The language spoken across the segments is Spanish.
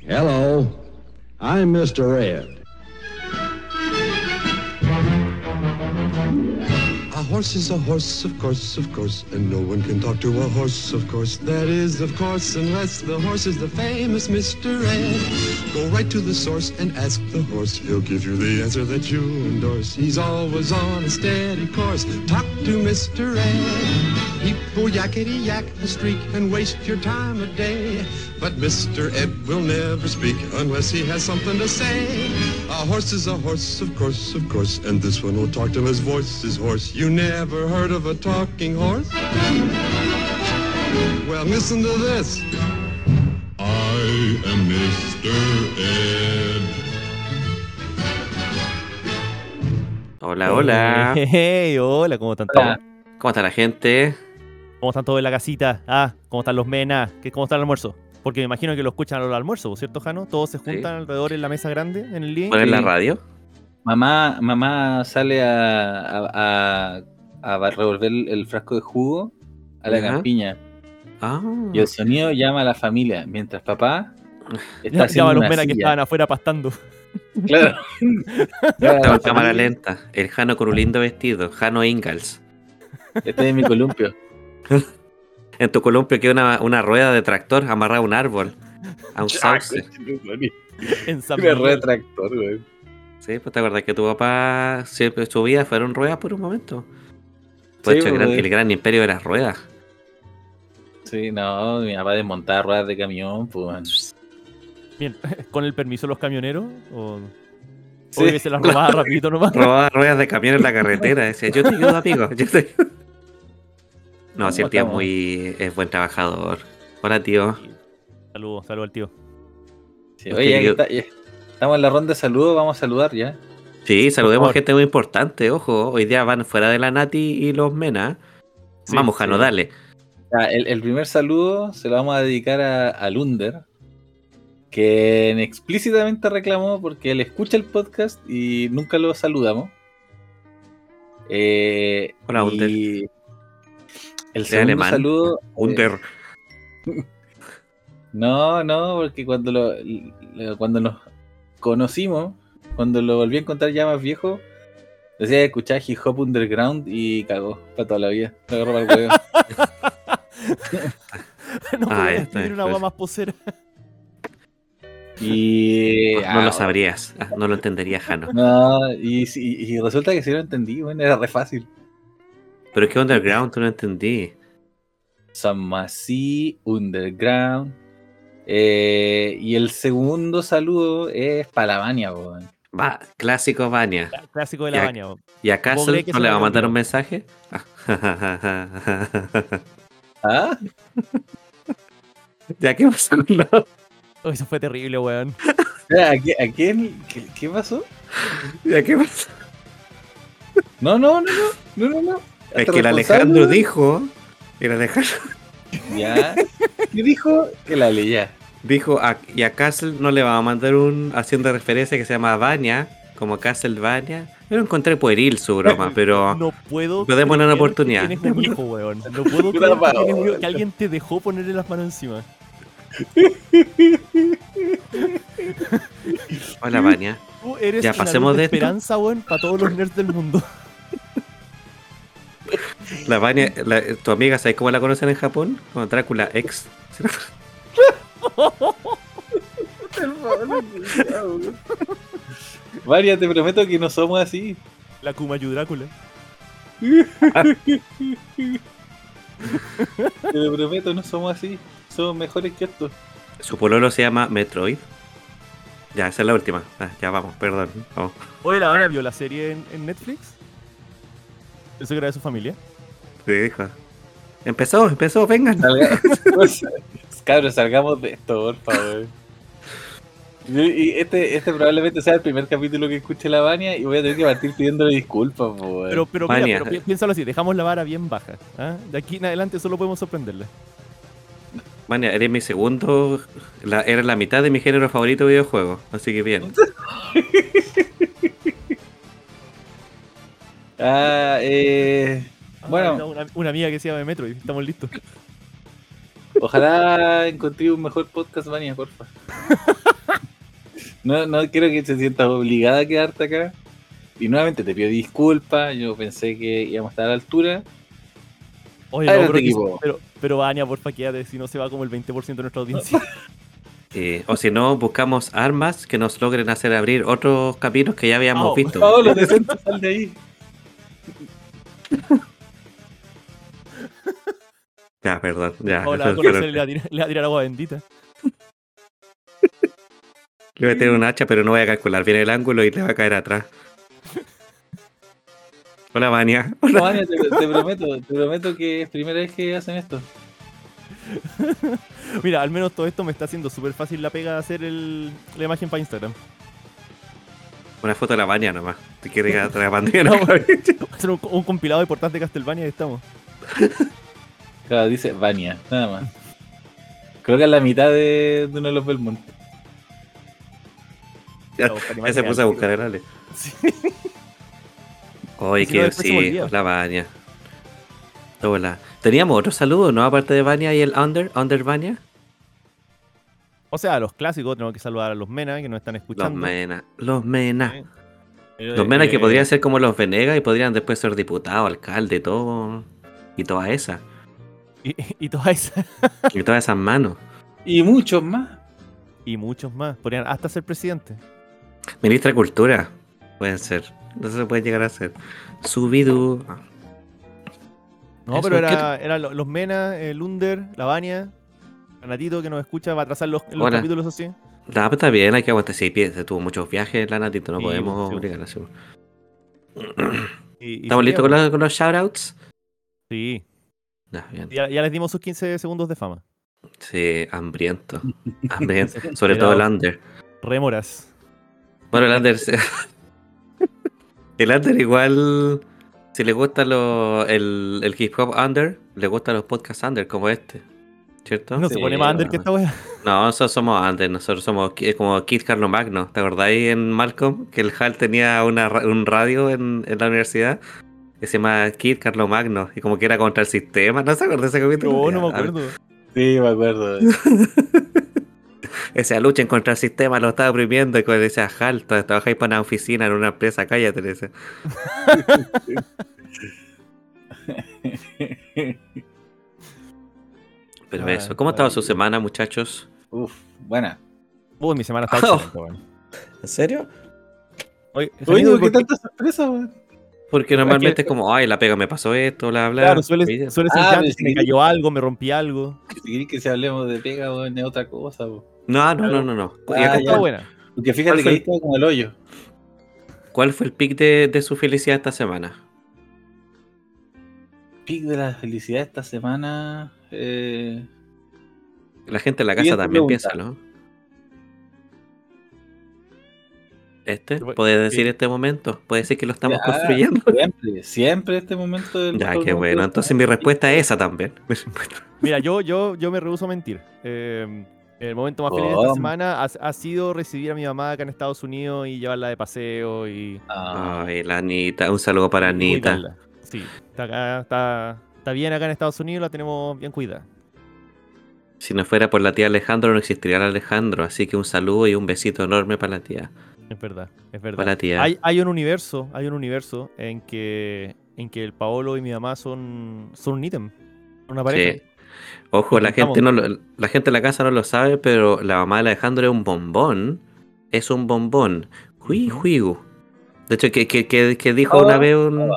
Hello, I'm Mr. Ed. Horse is a horse, of course, of course, and no one can talk to a horse, of course. That is, of course, unless the horse is the famous Mr. Ed. Go right to the source and ask the horse. He'll give you the answer that you endorse. He's always on a steady course. Talk to Mr. Ed. People yakety yak the streak and waste your time a day. But Mr. Ed will never speak unless he has something to say. A horse is a horse, of course, of course, and this one will talk till his voice is hoarse. You never heard of a talking horse? Well, listen to this. I am Mr. Ed. Hola, hola. Hey, hola, ¿cómo están todos? ¿Cómo está la gente? ¿Cómo están todos en la casita? Ah, ¿cómo están los menas? ¿Qué, ¿Cómo está el almuerzo? Porque me imagino que lo escuchan al almuerzo, ¿cierto, Jano? Todos se juntan alrededor en la mesa grande, en el living. ¿Poner la radio? Mamá, mamá sale a, a, a- a revolver el, el frasco de jugo a la Ajá. campiña. Ah. Y el sonido llama a la familia, mientras papá está haciendo Llama a los una menas que estaban afuera pastando. Claro. Estaba en cámara lenta. El Jano con un lindo vestido. Jano Ingalls. Estoy en mi columpio. En tu columpio queda una, una rueda de tractor amarrada a un árbol. A un sauce. En Miguel. retractor, güey. Sí, pues te acuerdas que tu papá siempre su vida fueron ruedas por un momento. Fue Sí, hecho el gran, pues. el gran imperio de las ruedas. Sí, no, mi papá desmontaba ruedas de camión, pues. Bien, ¿con el permiso de los camioneros? ¿O, Sí. o que se las robaba rapidito nomás? Robaba ruedas de camión en la carretera. Decía, yo te ayudo, amigo. Yo te ayudo". No, si el tío es muy es buen trabajador. Hola, tío. Saludos, saludos al tío. Sí, Oye, ya ya estamos en la ronda de saludos, vamos a saludar ya. Sí, saludemos a gente muy importante, ojo. Hoy día van fuera de la Nati y los Mena. Sí, Vamos, Jano, sí. dale. El, el primer saludo se lo vamos a dedicar a, a Lunder, que explícitamente reclamó porque él escucha el podcast y nunca lo saludamos. Eh, Hola, Under. y El segundo alemán. saludo. eh, Under. no, no, porque cuando lo, lo- cuando nos conocimos, cuando lo volví a encontrar ya más viejo, decía que escuchaba hip hop underground y cagó para toda la vida. Me agarró para el huevo. no Ah, podía escribir una pues. agua más posera. Y. No ah, lo sabrías, ah, no lo entendería Jano. No, y, sí- y resulta que sí lo entendí, bueno, era re fácil. Pero es que Underground tú no entendí. Samasi Underground. Eh, y el segundo saludo es para la Vania, weón. Va, clásico Vania. Clásico de la weón. ¿Y a ¿Vos Castle crees que no le va a mandar un mensaje? ¿Ah? ¿Ya qué pasó? No. Oh, eso fue terrible, weón. ¿A, qui- a quién? ¿Qué, qué pasó? ¿Ya qué pasó? No, no, no, no, no, no, no. Es que el. Alejandro dijo. El Alejandro Ya. ¿Qué dijo? Que la leía. Dijo a, y a Castle no le va a mandar un haciendo referencia que se llama Vania, como Castlevania. Yo lo encontré pueril su broma, pero No puedo. Pero démosle una oportunidad. Tienes un hijo, weón. No puedo creer que, tienes un hijo, que alguien te dejó ponerle las manos encima. hola Vania. Tú eres Ya, una pasemos de esto. esperanza, weón, para todos los nerds del mundo. La Vania, la- tu amiga, ¿sabes cómo la conocen en Japón? Como Drácula ex. Varia, te prometo que no somos así. La Kumayu Drácula. Te lo prometo, no somos así. Somos mejores que esto. Su pololo se llama Metroid. Ya, esa es la última. Ah, ya vamos, perdón. Vamos. Oye, la Vania vio la serie en, en Netflix. Eso que era de su familia. Sí, dijo. Empezó, empezó, vengan. Salga- Cabros, salgamos de esto, por favor. Y este, este probablemente sea el primer capítulo que escuche la Vania y voy a tener que partir pidiéndole disculpas, po, weón. Pero, pero, mira, pero pi- piénsalo así, dejamos la vara bien baja. ¿ah? De aquí en adelante solo podemos sorprenderla. Vania, eres mi segundo. La, eres la mitad de mi género favorito de videojuego. Así que bien. Ah, eh, Bueno. Una, una amiga que se llama Metroid, estamos listos. Ojalá encontré un mejor podcast, Vania, porfa. No, no quiero que te sientas obligada a quedarte acá. Y nuevamente te pido disculpas. Yo pensé que íbamos a estar a la altura. Oye, Adelante, no, pero, equipo. pero, pero Ania, porfa, quédate, si no se va como el 20% de nuestra audiencia. Eh, o si no, buscamos armas que nos logren hacer abrir otros caminos que ya habíamos Oh, visto. No, lo decente, sal de ahí. Ya, perdón. Ya, Hola, le va a tirar- agua bendita. Le voy a tener un hacha, pero no voy a calcular bien el ángulo y le va a caer atrás. Hola, Vania. No, Vania, te, te prometo, te prometo que es primera vez que hacen esto. Mira, al menos todo esto me está haciendo súper fácil la pega de hacer el, la imagen para Instagram. Una foto de la Vania nomás. Te quiere que atrás bandera. No, Hacer un, un compilado de portales de Castlevania y estamos. Claro, dice Vania, nada más. Creo que es la mitad de, de uno de los Belmont. Ya, ya se puso a buscar el Ale. Sí. Oye, que sí, hola Vania. Hola. Teníamos otro saludo, ¿no? Aparte de Vania y el Under, Under Vania. O sea, los clásicos, tenemos que saludar a los Mena que nos están Los escuchando. Mena. Los Mena. Sí. Los Mena que Eh, podrían ser como los Venegas y podrían después ser diputado, alcalde, todo. Y toda esa. Y, y todas esas. Y todas esas manos. Y muchos más. Y muchos más. Podrían hasta ser presidente. Ministra de Cultura. Pueden ser. No se puede llegar a ser. Subidu. No, Eso, pero ¿qué era, era lo- los Mena, el Under, la Vania, Natito que nos escucha, va a trazar los, los Hola. capítulos así. Pero está bien, hay que aguantar. Sí, pi- se tuvo muchos viajes, la Natito, no Sí, podemos sí. obligar a hacer. Y- y ¿Estamos listos con, los- con los shoutouts? Sí. Ya, bien. Ya, ya les dimos sus 15 segundos de fama. Sí, hambriento. hambriento. Sobre todo el Under. Rémoras. Bueno, el Under. el Under igual. Si le gusta lo, el, el hip hop Under, le gustan los podcasts Under como este. ¿Cierto? No Sí, se pone más under que esta wea. No, nosotros somos Under, nosotros somos como Kid Carlo Magno. ¿Te acordáis en Malcolm que el Hal tenía una, un radio en, en la universidad? Que se llama Kid Carlo Magno y como que era contra el sistema. ¿No se acuerda de ese capítulo? No, no me acuerdo. Sí, me acuerdo. Esa lucha en contra el sistema lo estaba oprimiendo y cuando decía Hal, tra- trabajáis para una oficina en una empresa, cállate, decía. Pero Ah, eso, ¿cómo ha estado su semana, muchachos? Uf, buena. Uy, mi semana está Oh. excelente, weón. ¿En serio? Oye, Oye, Janito, ¿por qué ¿por qué- tanta sorpresa, weón? Porque normalmente es como, ay, la pega me pasó esto, bla, bla. Claro, suele, suele ser Ah, si me cayó algo, me rompí algo. Si queréis que si hablemos de pega, weón, es otra cosa. No, no, no, no, no. Y Ah, acá Está ya. buena. Porque ¿Cuál fíjate que fue ahí el- está como el hoyo. ¿Cuál fue el pic de, de su felicidad esta semana? Pic de la felicidad esta semana. Eh... La gente en la casa también piensa, ¿no? ¿Este? ¿Puedes decir este momento? ¿Puede decir que lo estamos construyendo? Siempre, siempre este momento del Ya, qué bueno. Entonces mi respuesta es esa también. Mira, yo, yo, yo me rehuso a mentir. Eh, el momento más feliz de esta semana ha, ha sido recibir a mi mamá acá en Estados Unidos y llevarla de paseo y, Ah, Ay, la Anita. Un saludo para Anita. cuidarla. Sí, está, acá, está, está bien acá en Estados Unidos, la tenemos bien cuidada. Si no fuera por la tía Alejandro, no existiría el Alejandro. Así que un saludo y un besito enorme para la tía. Es verdad, es verdad. Tía. Hay, hay un universo, hay un universo en que, en que el Paolo y mi mamá son, son un ítem, una pareja. Sí. Ojo, la gente, no lo- la gente en la casa no lo sabe, pero la mamá de Alejandro es un bombón. Es un bombón. Hui, juigu. De hecho, que, que, que, que dijo Oh, una vez un, oh.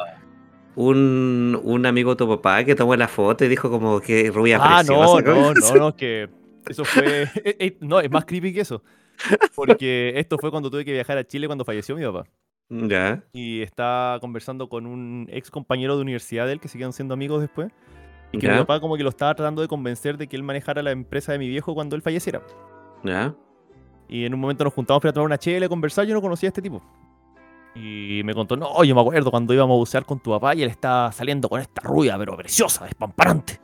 un, un amigo de tu papá que tomó la foto y dijo como que rubia Ah, no, preciosa. no, no, no, que eso fue... eh, eh, no, es más creepy que eso. Porque esto fue cuando tuve que viajar a Chile cuando falleció mi papá. Ya, Y estaba conversando con un ex compañero de universidad de él que siguieron siendo amigos después. Y que mi papá como que lo estaba tratando de convencer de que él manejara la empresa de mi viejo cuando él falleciera. ya. Y en un momento nos juntamos para tomar una chela y conversar. Yo no conocía a este tipo. Y me contó, no, yo me acuerdo cuando íbamos a bucear con tu papá y él estaba saliendo con esta rubia, pero preciosa, despamparante.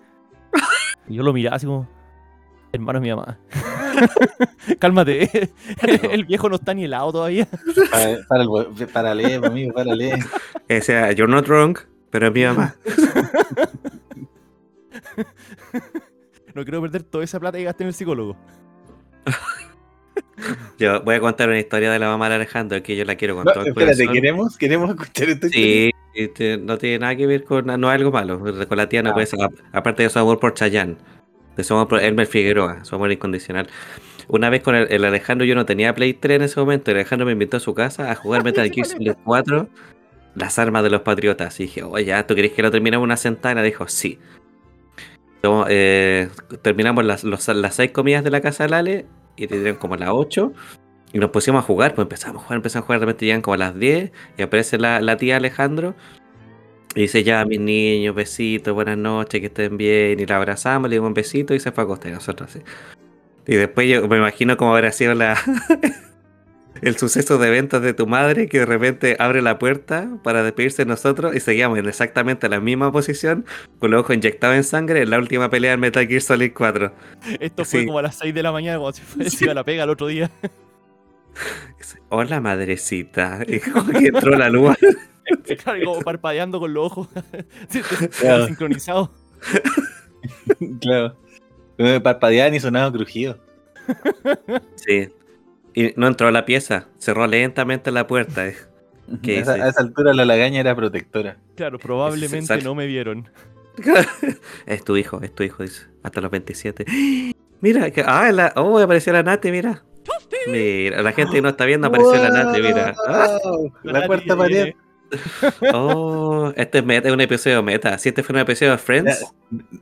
y yo lo miraba así como, hermano es mi mamá. Cálmate, el viejo no está ni helado todavía. Para, para, el, hue- para leer, amigo, para leer. O sea, you're not wrong, pero es mi mamá. no quiero perder toda esa plata que gasté en el psicólogo. Yo voy a contar una historia de la mamá de Alejandro que yo la quiero con No, espérate. ¿queremos, queremos escuchar esto. Sí, este, no tiene nada que ver con, no es algo malo. Con la tía no Ah. puede ser. Aparte de su amor por Chayanne, de por Elmer Figueroa, su amor incondicional. Una vez con el, el Alejandro, yo no tenía Play 3 en ese momento. El Alejandro me invitó a su casa a jugar Metal Gear Solid 4, las armas de los patriotas. Y dije, oye, ¿tú querés que lo terminemos una sentada? Dijo, sí. Eh, terminamos las, los- las seis comidas de la casa de Lale y te dieron como las 8. Y nos pusimos a jugar, pues empezamos a jugar, empezamos a jugar, de repente llegan como a las 10 y aparece la, la tía Alejandro y dice ya mis niños, besitos, buenas noches, que estén bien, y la abrazamos, le dimos un besito y se fue a acostar, y nosotros así. Y después yo me imagino cómo habrá sido la el suceso de ventas de tu madre que de repente abre la puerta para despedirse de nosotros y seguíamos en exactamente la misma posición, con los ojos inyectados en sangre en la última pelea en Metal Gear Solid 4. Esto fue Sí. como a las 6 de la mañana cuando se fue iba a la pega el otro día. Hola madrecita. Y como que entró la luz. Claro, y como parpadeando con los ojos. Claro. sincronizado. Claro. No me parpadeaban ni sonaba crujido. Sí. Y no entró a la pieza, cerró lentamente la puerta. eh. ¿Qué a, esa, dice? a esa altura la lagaña era protectora. Claro, probablemente Exacto. no me vieron. Es tu hijo, es tu hijo, dice. Hasta los 27. Mira, que, ah, la, oh, apareció la Nati, mira. Mira, la gente que no está viendo apareció la Nati, mira. Ah, ¡Wow! La, Nati cuarta pared. Oh, este es, meta, es un episodio meta. Si este fue un episodio de Friends,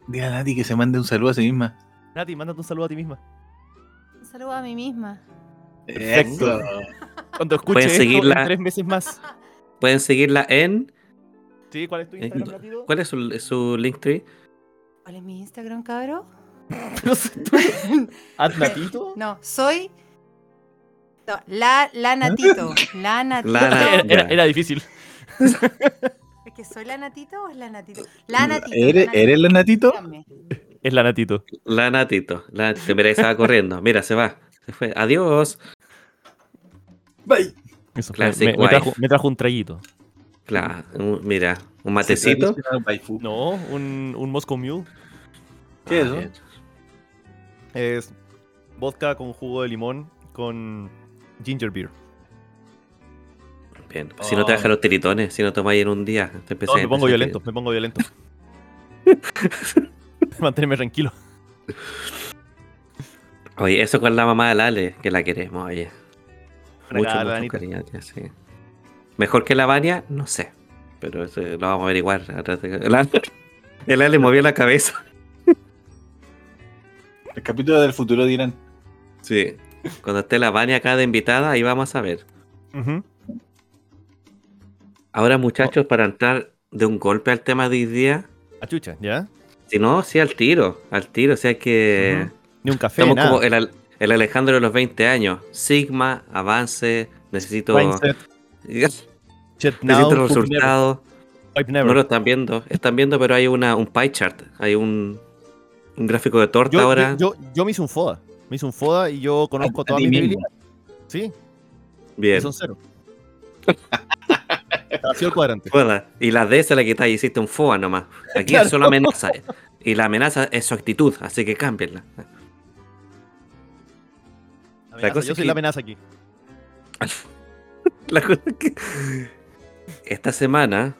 Dile a Nati que se mande un saludo a sí misma. Nati, mándate un saludo a ti misma. Un saludo a mí misma. Perfecto. Cuando esto seguirla. en tres meses más. pueden seguirla en. ¿Sí? ¿Cuál es tu Eh, Instagram? ¿Cuál es su, su Linktree? ¿Cuál es mi Instagram, cabro? No. No, soy. No, la, la natito. La natito. La na- Era, era- Ya. era difícil. ¿Es que soy la natito o es la natito? La natito. ¿Eres, ¿Eres la Natito? Es la Natito. La Natito. La Natito. Mira, va corriendo. Mira, se va. Se fue. Adiós. Bye. Eso fue. Me, trajo, me trajo un traguito. Claro, un- mira, un matecito. No, un, un Moscow Mule. ¿Qué es Ah, eso? bien. Es vodka con jugo de limón con ginger beer. Bien. Si no te bajan los tiritones, si no tomáis en un día, te No, me pongo violento, me pongo violento. Mantenerme tranquilo. Oye, eso con la mamá de Lale, que la queremos, oye. Mucho, cariño, tía, sí. Mejor que la Vania, no sé. Pero eso lo vamos a averiguar. El Ale, el Ale movió la cabeza. El capítulo del futuro dirán. Sí. Cuando esté la Vania acá de invitada, ahí vamos a ver. Ahora, muchachos, para entrar de un golpe al tema de hoy día, A chucha, ¿ya? si no, sí al tiro, al tiro. O sea que Ni un café, estamos nada. como el, Al- el Alejandro de los 20 años. Sigma, avance, necesito, necesito never, resultados. No lo están viendo, están viendo, pero hay una, un pie chart, hay un, un gráfico de torta Yo, ahora. yo, yo, yo me hice un FODA. Me hice un FODA y yo conozco A- a todas ti mis mismo. debilidades. Sí, y Bien. son cero. Vacío el cuadrante. Y la D se la quitáis y hiciste un FOA nomás. Aquí Claro. es solo amenaza. Y la amenaza es su actitud, así que cámbienla. Amenaza, cosa yo soy que- la amenaza aquí. La cosa es que esta semana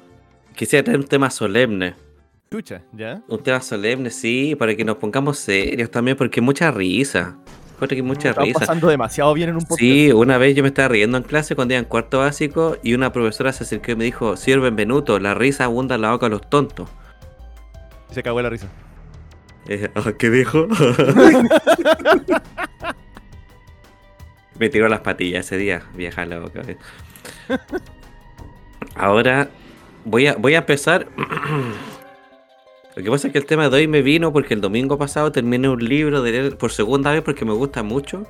quisiera tener un tema solemne. Chucha, ¿ya? Un tema solemne, sí, para que nos pongamos serios también, porque mucha risa. Encuentro que mucha Estamos risa. pasando demasiado bien en un podcast. Sí, una vez yo me estaba riendo en clase cuando iba en cuarto básico y una profesora se acercó y me dijo, Señor Benvenuto, la risa abunda en la boca de los tontos. Se cagó la risa. Eh, ¿Qué dijo? me tiró las patillas ese día, vieja loca. eh. Ahora voy a, voy a empezar. Lo que pasa es que el tema de hoy me vino porque el domingo pasado terminé un libro de leer por segunda vez porque me gusta mucho.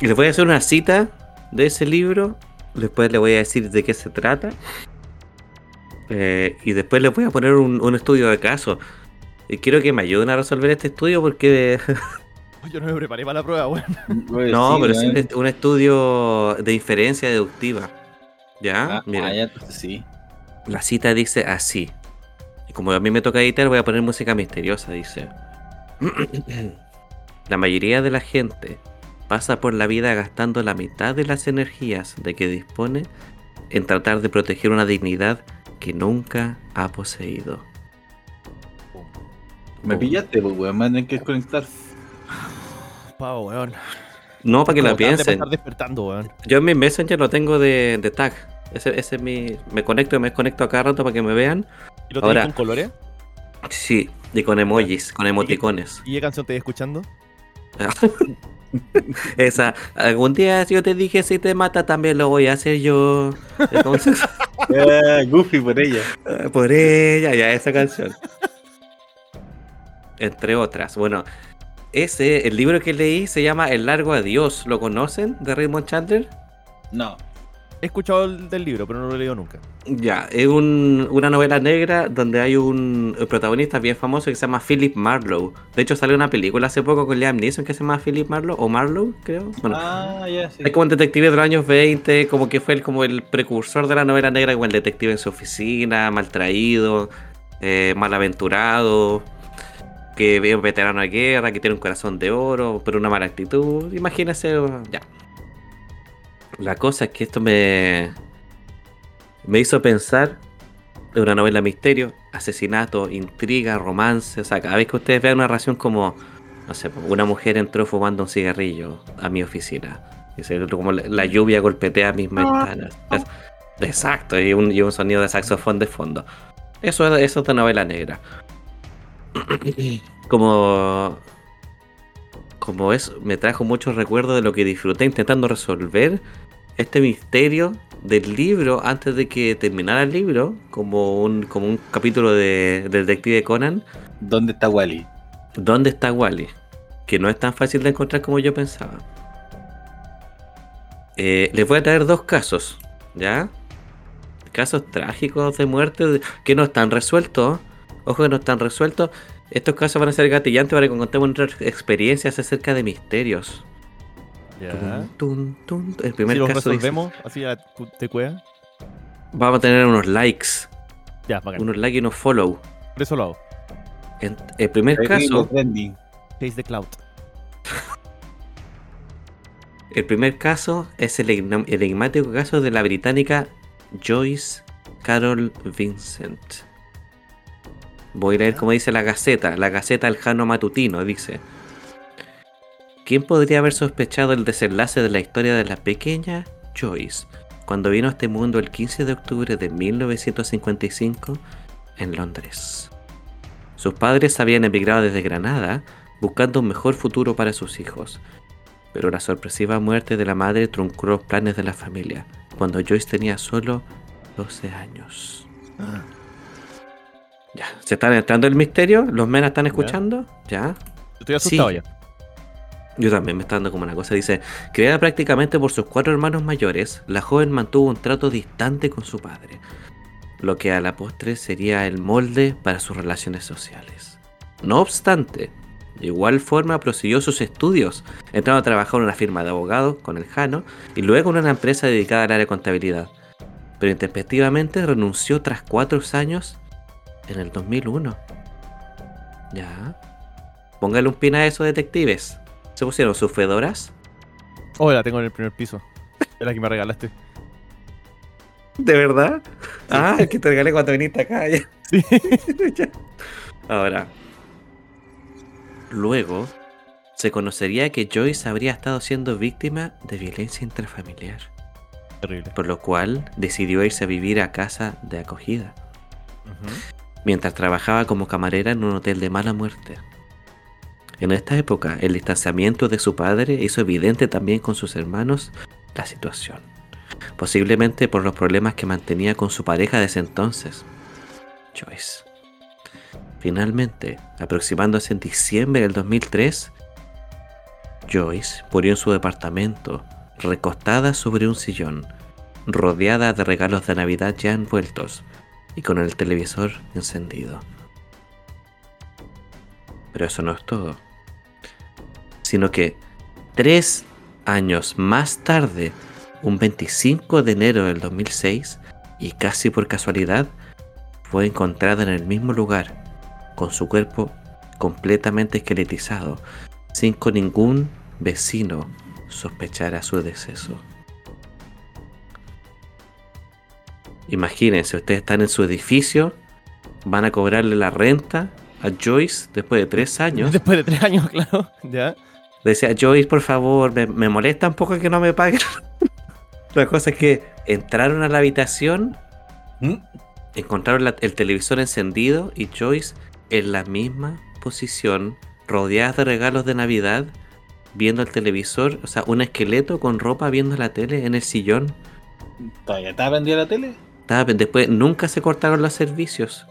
Y les voy a hacer una cita de ese libro. Después les voy a decir de qué se trata. Eh, y después les voy a poner un, un estudio de caso. Y quiero que me ayuden a resolver este estudio porque... Yo no me preparé para la prueba, weón. no, pero es un, est- un estudio de inferencia deductiva. ¿Ya? Ah, Mira, ah, ya, sí. la cita dice así. Como a mí me toca editar, voy a poner música misteriosa, dice. La mayoría de la gente pasa por la vida gastando la mitad de las energías de que dispone en tratar de proteger una dignidad que nunca ha poseído. Me pillaste, pues, weón. Me van a tener que desconectar. Pavo, weón. No, para que la piensen. despertando, weón. Yo en mi Messenger lo tengo de, de tag. Ese, ese es mi. Me conecto y me desconecto a cada rato para que me vean. ¿Y lo Ahora- tenés con colores? Sí, y con emojis, con emoticones. ¿Y qué canción te escuchando? Esa. Algún día yo te dije si te mata también lo voy a hacer yo. Entonces, Ah, Goofy por ella. eh, por ella, ya esa canción. Entre otras. Bueno, ese, el libro que leí se llama El largo adiós. ¿Lo conocen? De Raymond Chandler. No. He escuchado el del libro, pero no lo he leído nunca. Ya, es un- una novela negra donde hay un protagonista bien famoso que se llama Philip Marlowe. De hecho, salió una película hace poco con Liam Neeson que se llama Philip Marlowe, o Marlowe, creo. Bueno, Ah, ya, sí. es como un detective de los años 20, como que fue el, como el precursor de la novela negra, como el detective en su oficina, maltraído, eh, malaventurado, que es un veterano de guerra, que tiene un corazón de oro, pero una mala actitud. Imagínense, ya. La cosa es que esto me, me hizo pensar en una novela misterio, asesinato, intriga, romance. O sea, cada vez que ustedes vean una relación como, no sé, una mujer entró fumando un cigarrillo a mi oficina. Y se- como la, la lluvia golpetea mis ventanas. Es- exacto, y un, y un sonido de saxofón de fondo. Eso, es- eso es de novela negra. Como. Como eso, me trajo muchos recuerdos de lo que disfruté intentando resolver este misterio del libro antes de que terminara el libro, como un, como un capítulo de, de Detective Conan. ¿Dónde está Wally? ¿Dónde está Wally? Que no es tan fácil de encontrar como yo pensaba. Eh, les voy a traer dos casos, ¿ya? Casos trágicos de muerte que no están resueltos. Ojo que no están resueltos. Estos casos van a ser gatillantes para que contemos nuestras experiencias acerca de misterios. Ya. Tun, tun, tun. El Si primer los caso dice- resolvemos, así a te cueva. vamos a tener unos likes, Ya, bacán. unos likes y unos follow. Por eso lo hago. En- el primer caso, Trending. Chase the Cloud. el primer caso es el el enigmático caso de la británica Joyce Carol Vincent. Voy a leer como dice la Gaceta, la Gaceta del Jano Matutino, dice. ¿Quién podría haber sospechado el desenlace de la historia de la pequeña Joyce cuando vino a este mundo el 15 de octubre de 1955 en Londres? Sus padres habían emigrado desde Granada buscando un mejor futuro para sus hijos, pero la sorpresiva muerte de la madre truncó los planes de la familia cuando Joyce tenía solo 12 años. Ya, ¿se están entrando en el misterio? ¿Los menas están escuchando? ¿Ya? Estoy asustado Sí. ya. Yo también me está dando como una cosa. Dice, criada prácticamente por sus cuatro hermanos mayores, la joven mantuvo un trato distante con su padre, lo que a la postre sería el molde para sus relaciones sociales. No obstante, de igual forma prosiguió sus estudios, entrando a trabajar en una firma de abogados con el Jano y luego en una empresa dedicada al área de contabilidad. Pero intempestivamente renunció tras cuatro años en el 2001. Ya. Póngale un pin a esos detectives. ¿Se pusieron sus fedoras? Oh, la tengo en el primer piso. Es la que me regalaste. ¿De verdad? Ah, es que te regalé cuando viniste acá. ya. Sí. Ya. Ahora, luego se conocería que Joyce habría estado siendo víctima de violencia intrafamiliar, Terrible. por lo cual decidió irse a vivir a casa de acogida, mientras trabajaba como camarera en un hotel de mala muerte. En esta época, el distanciamiento de su padre hizo evidente también con sus hermanos la situación, posiblemente por los problemas que mantenía con su pareja desde entonces, Joyce. Finalmente, aproximándose en diciembre del 2003, Joyce murió en su departamento, recostada sobre un sillón, rodeada de regalos de Navidad ya envueltos y con el televisor encendido. Pero eso no es todo, sino que tres años más tarde, un 25 de enero del 2006, y casi por casualidad, fue encontrada en el mismo lugar, con su cuerpo completamente esqueletizado, sin que ningún vecino sospechara su deceso. Imagínense, ustedes están en su edificio, van a cobrarle la renta a Joyce después de tres años. Después de tres años, claro. Ya. Decía, Joyce, por favor, me, me molesta un poco que no me paguen. la cosa es que entraron a la habitación, ¿Mm? encontraron la- el televisor encendido y Joyce en la misma posición, rodeada de regalos de Navidad, viendo el televisor, o sea, un esqueleto con ropa viendo la tele en el sillón. ¿Todavía estaba prendida la tele? Estaba- Después nunca se cortaron los servicios.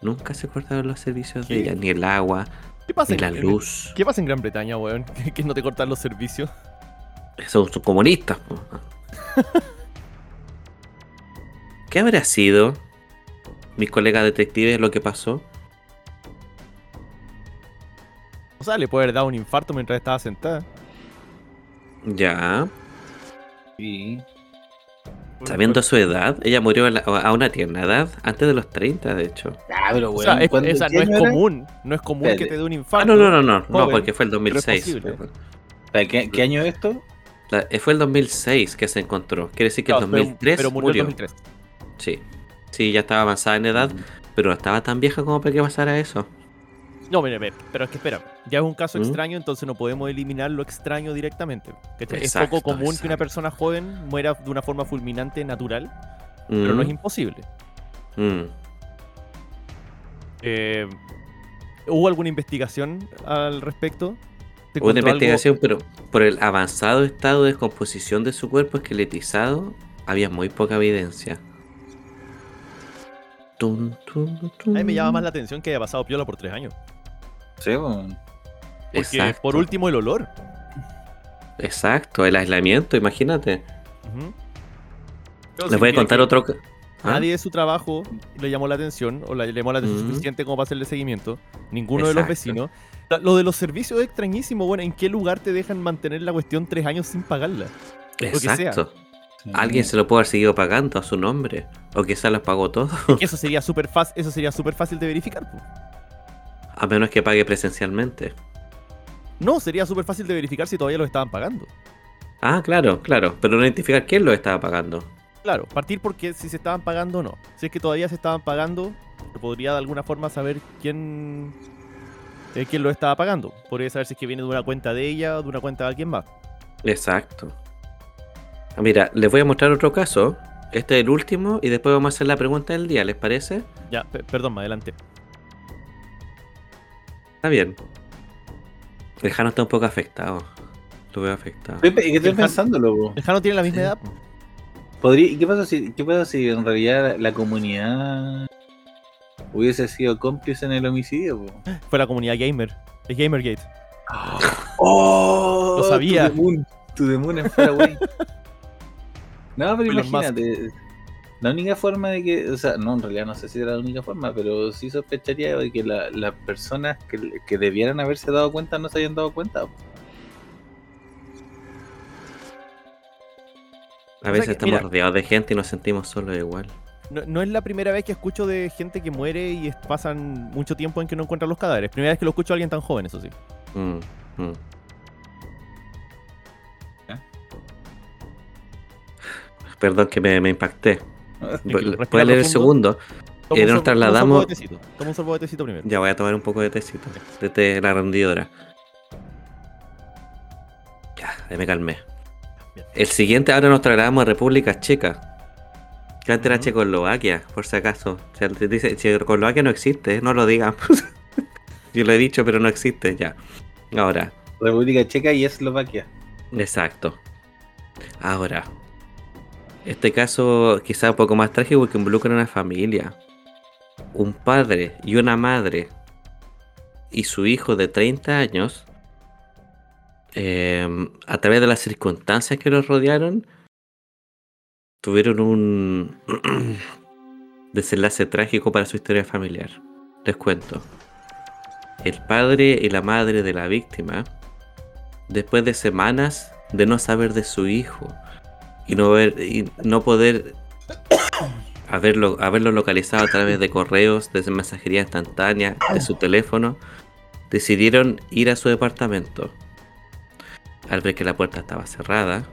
Nunca se cortaron los servicios de ella, ni el agua, ¿Qué pasa, ni la en, luz. ¿Qué pasa en Gran Bretaña, weón? Que, que no te cortan los servicios. Son, son comunistas. ¿Qué habrá sido, mis colegas detectives, lo que pasó? O sea, le puede haber dado un infarto mientras estaba sentada. Ya, Sí. Sabiendo su edad, ella murió a, la- a una tierna edad, antes de los 30, de hecho. Ah, pero O weón. sea, es- ¿cuándo- esa no es común. No es común que te dé un Ah, infarto. no, no, no, no, no, joven, porque fue el 2006. posible. Espera, ¿Qué, qué año es esto? La- eh, fue el 2006 que se encontró. Quiere decir que el Claro, pero- 2003 pero murió, murió. en 2003. Sí. Sí, ya estaba avanzada en edad, pero no estaba tan vieja como para que pasara eso. No, pero es que espera. Ya es un caso ¿Mm? extraño, entonces no podemos eliminar lo extraño directamente. es poco común que una persona joven muera de una forma fulminante natural, pero Mm, no es imposible. mm. Eh, ¿Hubo alguna investigación al respecto? ¿Se Hubo una algo- investigación, pero por el avanzado estado de descomposición de su cuerpo esqueletizado, había muy poca evidencia. Tun, tun, tun. A mí me llama más la atención que haya pasado piola por tres años. Sí, weón. Porque, Exacto, por último, el olor. Exacto, el aislamiento, imagínate. Les voy a contar otro. ¿Ah? Nadie de su trabajo le llamó la atención o le llamó la atención suficiente como para hacerle seguimiento. Ninguno de los vecinos. Lo de los servicios es extrañísimo. Bueno, ¿en qué lugar te dejan mantener la cuestión tres años sin pagarla? que sea. Exacto. Alguien se lo puede haber seguido pagando a su nombre. O quizás los pagó todo. Eso sería súper fácil, eso sería súper fácil de verificar. A menos que pague presencialmente. No, sería súper fácil de verificar si todavía lo estaban pagando. Ah, claro, claro. Pero no identificar quién lo estaba pagando. Claro, partir porque si se estaban pagando o no. Si es que todavía se estaban pagando, se podría de alguna forma saber quién, eh, quién lo estaba pagando. Podría saber si es que viene de una cuenta de ella o de una cuenta de alguien más. Exacto. Ah, Mira, les voy a mostrar otro caso. Este es el último y después vamos a hacer la pregunta del día, ¿les parece? Ya, pe- perdón, más adelante. Está bien. El Jano está un poco afectado. Lo veo afectado. ¿Qué estoy El Han- pensando, loco? El Jano tiene la misma Sí. edad. po. ¿Podría, ¿y ¿Qué pasa si, qué pasa si en realidad la comunidad hubiese sido cómplice en el homicidio? po? Fue la comunidad gamer. Es Gamergate. ¡Oh! Lo sabía. To the moon, to the moon and far away. No, pero Elon Musk. imagínate. La única forma de que, o sea, no, en realidad no sé si era la única forma, pero sí sospecharía de que la- las personas que, que debieran haberse dado cuenta no se hayan dado cuenta. A veces que, estamos mira- rodeados de gente y nos sentimos solos igual. No, no es la primera vez que escucho de gente que muere y pasan mucho tiempo en que no encuentran los cadáveres. Primera vez que lo escucho a alguien tan joven, eso sí. Mm, mm. Perdón que me, me impacté. ¿Puedes leer el segundo? Eh, un nos trasladamos- Toma un sorbo de tecito. Primero. Ya voy a tomar un poco de tecito. De té la rendidora. Ya, ya me calmé. Bien. El siguiente ahora nos trasladamos a República Checa. Que antes era. Checoslovaquia, por si acaso. O sea, dice, Checoslovaquia no existe, no lo digan. Yo lo he dicho, pero no existe, ya. Ahora, República Checa y Eslovaquia. exacto. Ahora, este caso quizá un poco más trágico porque involucra a una familia. Un padre y una madre y su hijo de 30 años, eh, a través de las circunstancias que los rodearon, tuvieron un desenlace trágico para su historia familiar. Les cuento. El padre y la madre de la víctima, después de semanas de no saber de su hijo y no, ver, y no poder haberlo, haberlo localizado a través de correos, de mensajería instantánea, de su teléfono, decidieron ir a su departamento. Al ver que la puerta estaba cerrada,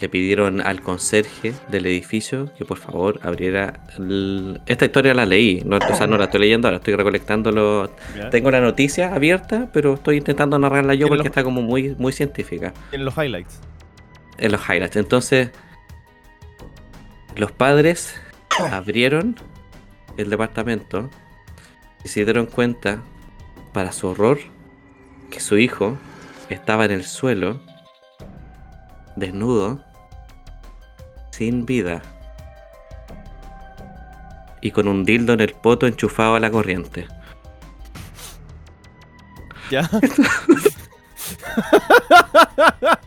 le pidieron al conserje del edificio que por favor abriera. el- Esta historia la leí, no, o sea, no la estoy leyendo ahora, estoy. ¿Ya? Tengo la noticia abierta, pero estoy intentando narrarla yo ¿Tiene porque los- está como muy, muy científica En los highlights. En los highlights. Entonces, los padres abrieron el departamento y se dieron cuenta, para su horror, que su hijo estaba en el suelo, desnudo, sin vida, y con un dildo en el poto enchufado a la corriente. ¿Ya?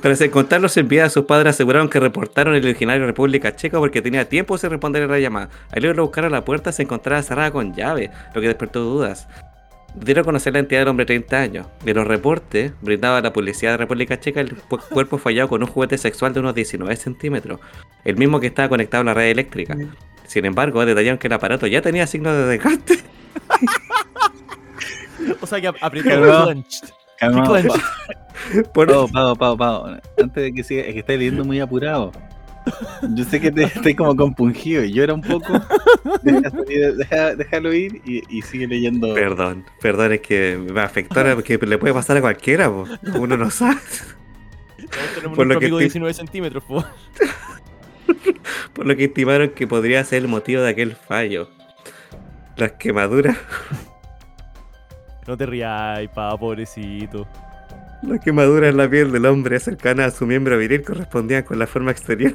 Tras encontrarlos en vida, sus padres aseguraron que reportaron el originario República Checa porque tenía tiempo sin responder a la llamada. Al ir a buscar a la puerta se encontraba cerrada con llave, lo que despertó dudas. Dieron a conocer la identidad del hombre de 30 años. De los reportes brindaba a la policía de República Checa el cuerpo fallado con un juguete sexual de unos 19 centímetros, el mismo que estaba conectado a la red eléctrica. Sin embargo, detallaron que el aparato ya tenía signos de desgaste. O sea que ap- Por- Pau, Pau, Pau, Pau. Antes de que siga, es que estás leyendo muy apurado. Yo sé que te estoy como compungido y llora un poco. Deja, déjalo ir y, y sigue leyendo. Perdón, perdón, es que me afectó porque le puede pasar a cualquiera, po. uno no sabe. Tenemos Por lo que de estoy- 19 centímetros, po. por lo que estimaron que podría ser el motivo de aquel fallo. Las quemaduras, No te rías, pa, pobrecito. las quemaduras en la piel del hombre cercana a su miembro viril correspondían con la forma exterior.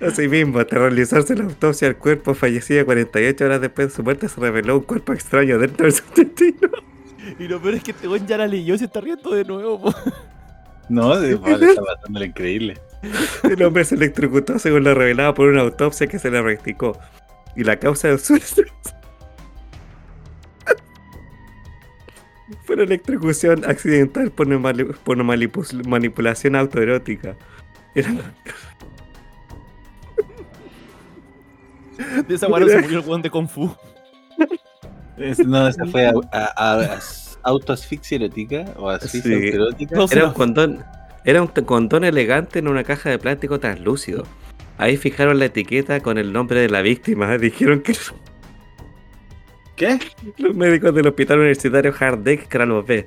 Asimismo, tras realizarse la autopsia al cuerpo fallecido 48 horas después de su muerte, se reveló un cuerpo extraño dentro de su intestino. Y lo peor es que este weón ya la leyó y se está riendo de nuevo, po. No, de, está pasando lo increíble. El hombre se electrocutó según lo revelado por una autopsia que se le practicó. Y la causa de su fue una electrocución accidental por, por una manipu- manipulación autoerótica. Era- De esa weón se murió el weón de Kung Fu. Es- no, esa fue a, a- a- as- autoasfixia erótica o asfixia Sí. No, Era un condón, era un condón elegante en una caja de plástico translúcido. Ahí fijaron la etiqueta con el nombre de la víctima. Dijeron que ¿Qué? Los médicos del Hospital Universitario Hardek Kralov B.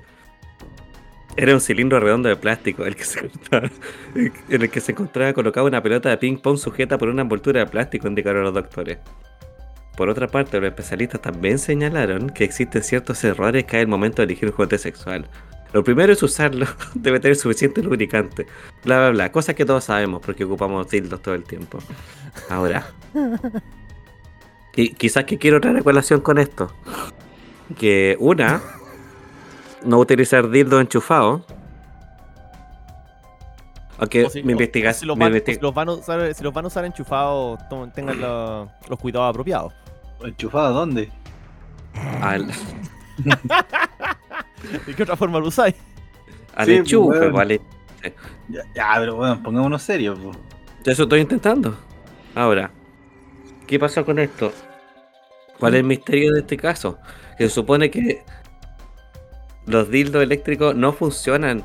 Era un cilindro redondo de plástico el que se encontraba- en el que se encontraba colocada una pelota de ping pong sujeta por una envoltura de plástico, indicaron los doctores. Por otra parte, los especialistas también señalaron que existen ciertos errores que hay al momento de elegir un juguete sexual. Lo primero es usarlo, debe tener suficiente lubricante, bla bla bla, cosas que todos sabemos porque ocupamos dildos todo el tiempo. Ahora, y quizás que quiero traer a colación con esto. Que una, no utilizar dildo enchufado. Aunque si- mi investigación. Si los, van, si los van a usar, si los van a usar enchufados, tomen- tengan la- los cuidados apropiados. ¿Enchufado a dónde? al, ¿De qué otra forma lo usáis? al Sí, enchufe, bueno. ¿vale? Ya, ya, pero bueno, pongámonos serios. po. Eso estoy intentando. Ahora, ¿qué pasó con esto? ¿Cuál es el misterio de este caso? Que se supone que los dildos eléctricos no funcionan.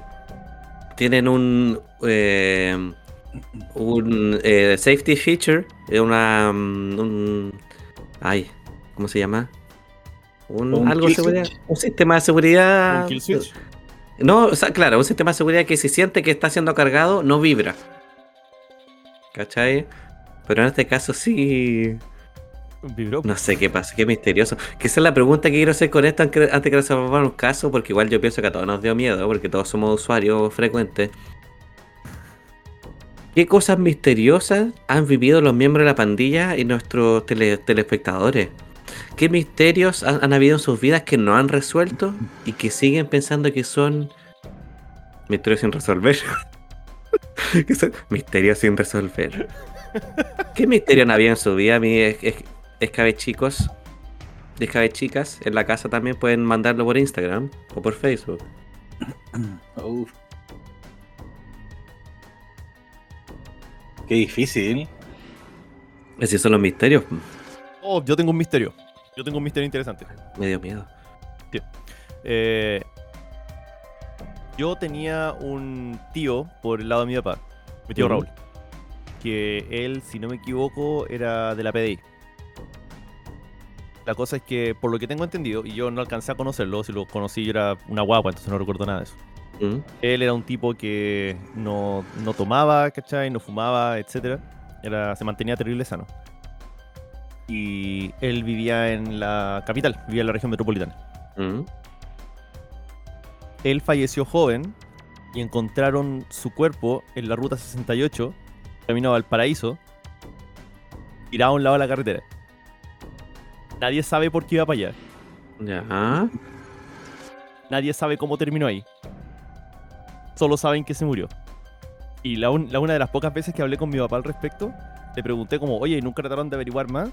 Tienen un eh, un eh, safety feature, una mm, un ay, ¿cómo se llama? Un, Un algo de seguridad, un sistema de seguridad. ¿Un kill switch? No, o sea, claro, un sistema de seguridad que si siente que está siendo cargado, no vibra. ¿Cachai? Pero en este caso sí. Vibró. No sé qué pasa, qué misterioso. Que esa es la pregunta que quiero hacer con esto antes antes que resolvamos un caso, porque igual yo pienso que a todos nos dio miedo, porque todos somos usuarios frecuentes. ¿Qué cosas misteriosas han vivido los miembros de la pandilla y nuestros tele- telespectadores? ¿Qué misterios han, han habido en sus vidas que no han resuelto y que siguen pensando que son misterios sin resolver? que son misterios sin resolver. ¿Qué misterio han habido en su vida, mi es- es- escabechicos? Escabechicas, en la casa también pueden mandarlo por Instagram o por Facebook. Qué difícil. Así son los misterios. Oh, yo tengo un misterio. Yo tengo un misterio interesante. Me dio miedo. Eh, yo tenía un tío por el lado de mi papá, mi tío. Raúl, que él, si no me equivoco, era de la PDI. La cosa es que, por lo que tengo entendido, y yo no alcancé a conocerlo, si lo conocí yo era una guapa, entonces no recuerdo nada de eso. Él era un tipo que no, no tomaba, ¿cachai? No fumaba, etc. Era, se mantenía terrible sano. Y él vivía en la capital, vivía en la región metropolitana. Mm. Él falleció joven y encontraron su cuerpo en la ruta 68, camino a Valparaíso, tirado a un lado de la carretera. Nadie sabe por qué iba para allá. Ya. Nadie sabe cómo terminó ahí. Solo saben que se murió. Y la, un- la una de las pocas veces que hablé con mi papá al respecto, le pregunté como, oye, ¿y ¿nunca trataron de averiguar más?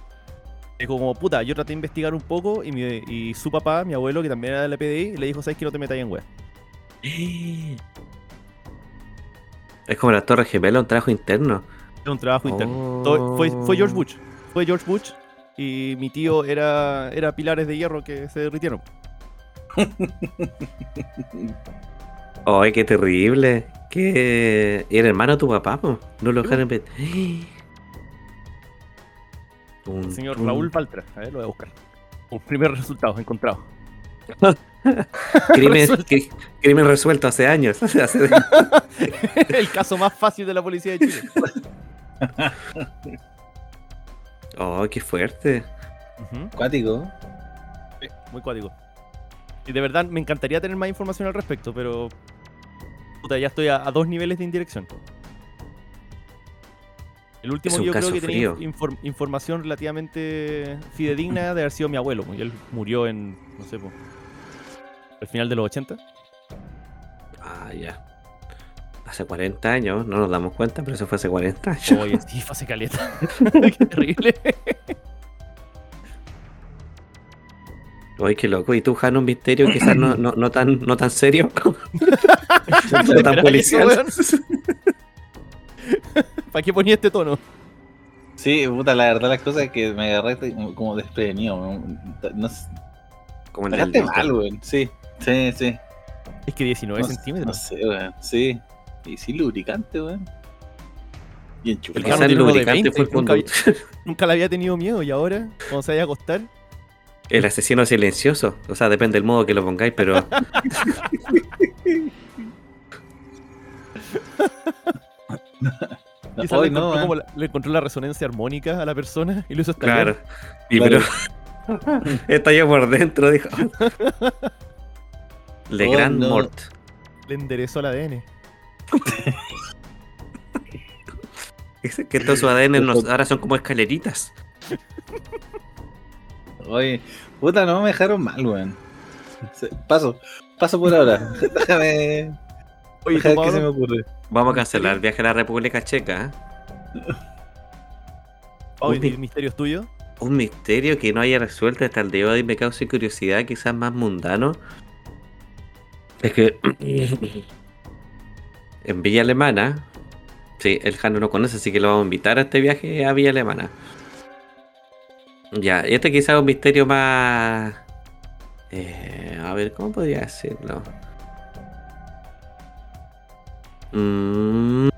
Dijo como, puta, yo traté de investigar un poco y, mi- y su papá, mi abuelo, que también era de la PDI, le dijo, ¿sabes que no te metas en web? Es como la Torre Gemela, un trabajo interno. Es un trabajo interno. Oh. Todo- fue, fue George Bush. Fue George Bush y mi tío era, era pilares de hierro que se derritieron. Ay, qué terrible. Que era hermano de tu papá, po. No lo dejaron. El señor Raúl Paltra. A ver, lo voy a buscar. Un primer resultado encontrado. Crimen, Resuelto. cri- crimen resuelto hace años. Hace- El caso más fácil de la policía de Chile. Oh, qué fuerte. Cuático. Sí, muy cuático. Y de verdad me encantaría tener más información al respecto, pero. Puta, ya estoy a, a dos niveles de indirección. El último que yo creo que tenía información relativamente fidedigna de haber sido mi abuelo. Y él murió en, no sé, po, al final de los 80. Ah, ya. Hace 40 años, no nos damos cuenta, pero eso fue hace 40 años. Oye, sí, fue hace caleta. Qué terrible. Oye, qué loco. ¿Y tú, Jano, un misterio quizás no, no, no tan, no tan serio? ¿Te no tan policial. ¿Para qué ponía este tono? Sí, puta, la verdad las cosas es que me agarré como- como desprevenido. No, sé, Como en el mal, weón. Sí, sí, sí. Es que 19 No, centímetros. No sé, weón. Sí. Y sí, lubricante, weón. Y El enchufado. El uno de lubricante 20, fue el nunca. Nunca le había tenido miedo y ahora, cuando se vaya a acostar, El asesino silencioso. O sea, depende del modo que lo pongáis, pero. No, quizás hoy le, encontró como la, le encontró la resonancia armónica a la persona y lo hizo estallar. Claro. Y Claro. pero. Está yo por dentro, dijo. Le Oh, Grand no. Mort. Le enderezó el ADN. Dice que estos sus ADN nos- ahora son como escaleritas. Oye, puta, no me dejaron mal, weón. Paso, paso por ahora. Déjame. Oye, Déjame ¿tú, ver qué se me ocurre. Vamos a cancelar el viaje a la República Checa. ¿eh? Pablo, Un ¿el misterio es tuyo? Un misterio que no haya resuelto hasta el día de hoy me causa curiosidad, quizás más mundano. Es que en Villa Alemana, sí, el Jano no conoce, así que lo vamos a invitar a este viaje a Villa Alemana. Ya, este quizás es un misterio más... eh, a ver, ¿cómo podría decirlo? Mm,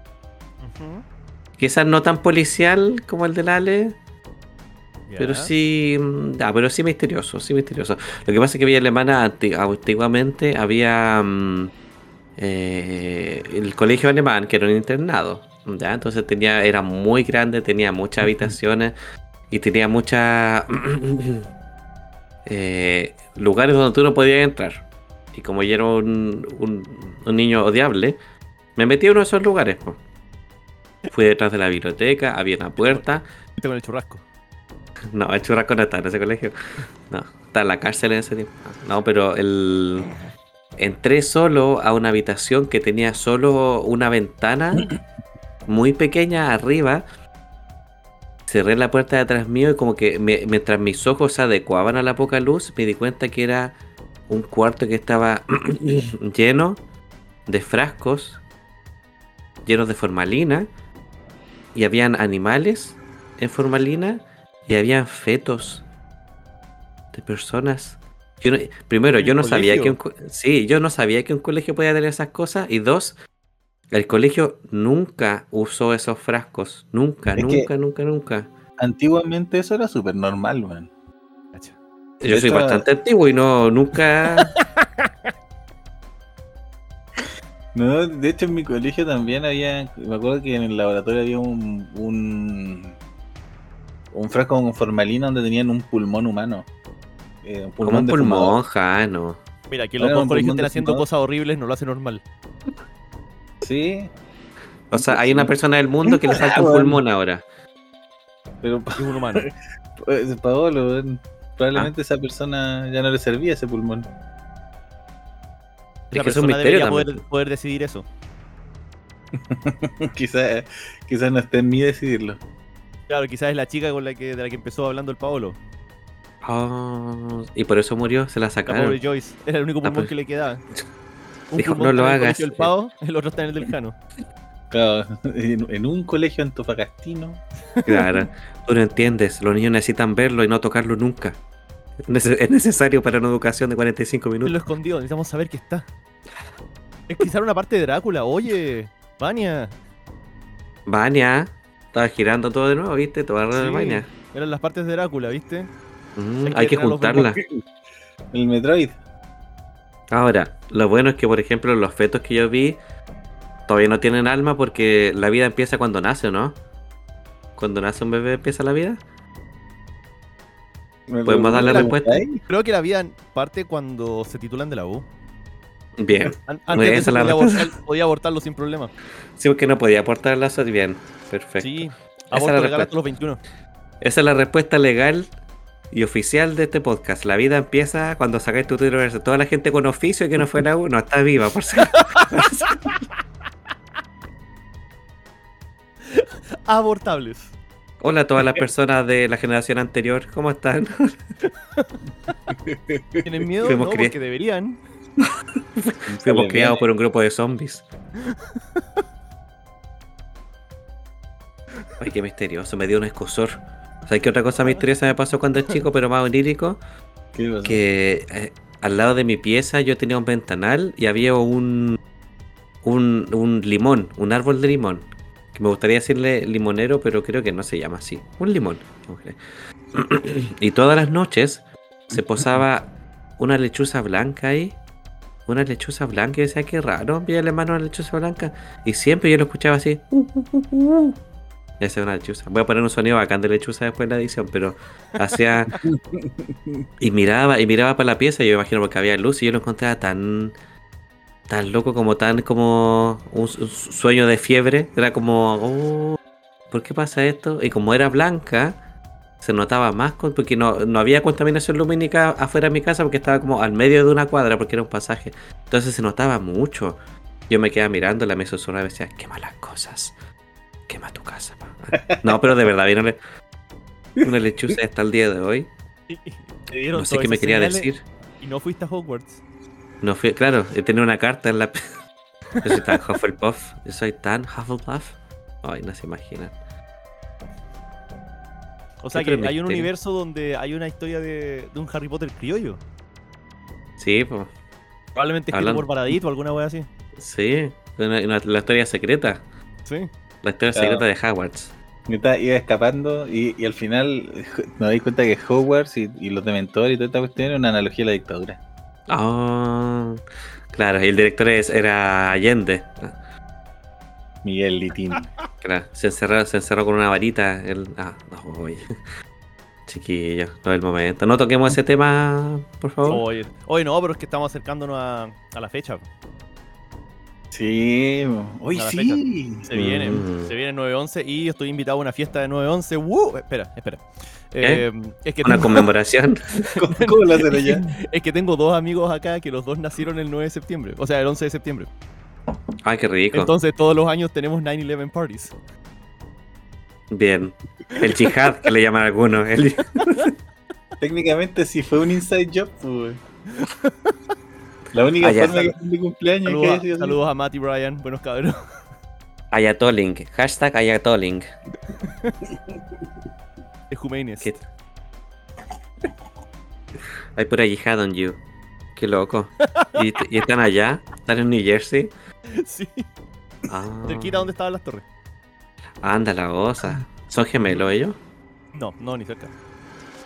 quizás no tan policial como el del Ale, pero sí, mm, ah, pero sí misterioso, sí misterioso. Lo que pasa es que Villa Alemana anti- antiguamente había mm, eh, el colegio alemán, que era un internado, ¿ya? Entonces tenía, era muy grande, tenía muchas habitaciones y tenía muchas eh, lugares donde tú no podías entrar. Y como yo era un, un- un niño odiable, me metí a uno de esos lugares. po. Fui detrás de la biblioteca, había una puerta. Con el churrasco. No, el churrasco no está en ese colegio. No, está en la cárcel en ese tiempo. No, pero el... entré solo a una habitación que tenía solo una ventana muy pequeña arriba. Cerré la puerta de atrás mío y como que me- mientras mis ojos se adecuaban a la poca luz, me di cuenta que era un cuarto que estaba lleno de frascos, llenos de formalina y habían animales en formalina y habían fetos de personas. Yo no- primero, ¿En yo no sabía que un, sí, yo no sabía que un colegio podía tener esas cosas y dos, el colegio nunca usó esos frascos, nunca, Es nunca, nunca, nunca. Antiguamente eso era súper normal. Cacha. Yo soy bastante antiguo y no nunca No, de hecho en mi colegio también había, me acuerdo que en el laboratorio había un un, un frasco con formalina donde tenían un pulmón humano. Eh, un un pulmón, fumador. jano. Mira, que Bueno, los dos un colegios de haciendo fumador. cosas horribles no lo hace normal. Sí, O sea, hay una persona del mundo que le falta un pulmón ahora. pero Es un humano. eh, Paolo, probablemente esa persona ya no le servía ese pulmón. Que es un persona debería poder, poder decidir eso. quizás quizás no esté en mí decidirlo. Claro, quizás es la chica con la que, de la que empezó hablando el Paolo. Oh, y por eso murió, se la La sacaron. pobre Joyce. Era el único La pulmón pobre- que le quedaba. Un Dijo, "No lo en el hagas". del Pavo, el otro está en el del Jano. Claro, en, en un colegio antofagastino. Claro, tú no entiendes, los niños necesitan verlo y no tocarlo nunca. Es nece- es necesario para una educación de 45 Él lo minutos. escondió, necesitamos saber que está. Es quizá una parte de Drácula. Oye, Vania. Vania, estaba girando todo de nuevo, ¿viste? Toda la Sí, Vania. Eran las partes de Drácula, ¿viste? Mm, Hay que hay que tener los juntarla. El Metroid. Ahora, lo bueno es que, por ejemplo, los fetos que yo vi todavía no tienen alma porque la vida empieza cuando nace, ¿o ¿no? Cuando nace un bebé empieza la vida. ¿Podemos darle ¿Me lo respuesta? Creo que la vida parte cuando se titulan de la U. Bien. An- Esa antes de es la podía, respuesta. abortar- podía abortarlo sin problema. Sí, porque no podía aportar lazos. Bien, perfecto. Sí, aborto la legal respuesta. hasta los 21. Esa es la respuesta legal y oficial de este podcast. La vida empieza cuando sacáis tu título. Toda la gente con oficio que no fue a la U no está viva, por si Abortables. Hola a todas las personas de la generación anterior, ¿cómo están? ¿Tienen miedo? Fuimos No, cri- porque deberían. Fuimos criados por un grupo de zombies. Ay, qué misterioso, me dio un escosor. ¿Sabes qué otra cosa misteriosa me pasó cuando era chico, pero más onírico? ¿Qué pasó? que eh, al lado de mi pieza yo tenía un ventanal y había un, un un limón, un árbol de limón. Que me gustaría decirle limonero, pero creo que no se llama así. Un limón. y todas las noches se posaba una lechuza blanca ahí. Una lechuza blanca y decía, qué raro, la mano una lechuza blanca. Y siempre yo lo escuchaba así. "Uh, uh, uh, uh". Esa es una lechuza. Voy a poner un sonido bacán de lechuza después en la edición, pero hacía y miraba, y miraba para la pieza, y yo imagino porque había luz, y yo lo encontraba tan tan loco como tan como un, su- sueño de fiebre. Era como, oh, ¿por qué pasa esto? Y como era blanca, se notaba más porque no, no había contaminación lumínica afuera de mi casa porque estaba como al medio de una cuadra porque era un pasaje. Entonces se notaba mucho. Yo me quedaba mirándola, me susurraba y decía, quema las cosas. Quema tu casa. pa". No, pero de verdad, ¿vieron? Una lechuza hasta el día de hoy. Te dieron No sé qué me quería decir. Y no fuiste a Hogwarts. No fui, claro, tenía una carta en la. Yo soy tan Hufflepuff. Yo soy tan Hufflepuff. Ay, no se imaginan. O sea que hay un universo donde hay una historia de, de un Harry Potter criollo. Sí, pues. Probablemente escrito Hablando. por Paradito o alguna wea así. Sí. Una- una- la historia secreta. Sí. La historia Claro. secreta de Hogwarts. Iba iba escapando y, y al final me doy cuenta que Hogwarts y, y los Dementores y toda esta cuestión era una analogía a la dictadura. Ah, claro, y el director es- era Allende. Miguel Litín. Claro, se encerró, se encerró con una varita. El, ah, no, oye. Chiquillo, no es el momento. No toquemos ese tema, por favor. Oye, oye, no, pero es que estamos acercándonos a, a la fecha. Sí, hoy sí. Se viene, Mm. se viene 9-11 y yo estoy invitado a una fiesta de 9-11. ¡Woo! Espera, espera. Eh, es, que Una tengo, conmemoración. ¿Cómo, cómo lo hacen allá? es que tengo dos amigos acá que los dos nacieron el 9 de septiembre. O sea, el 11 de septiembre. Ay, qué rico. Entonces todos los años tenemos 9-11 parties. Bien. El jihad, que le llaman algunos. El- Técnicamente sí fue un inside job, pues. La única forma que mi cumpleaños es que Saludos, haya a, saludos a Matt y Brian, buenos cabros. Ayatoling. Hashtag Ayatoling. Es. ¿Qué? Hay pura yihad on you. Qué loco. ¿Y, y están allá? ¿Están en New Jersey? Sí, Ah, cerquita donde estaban las torres. anda la osa. ¿Son gemelos ellos? No, no, ni cerca.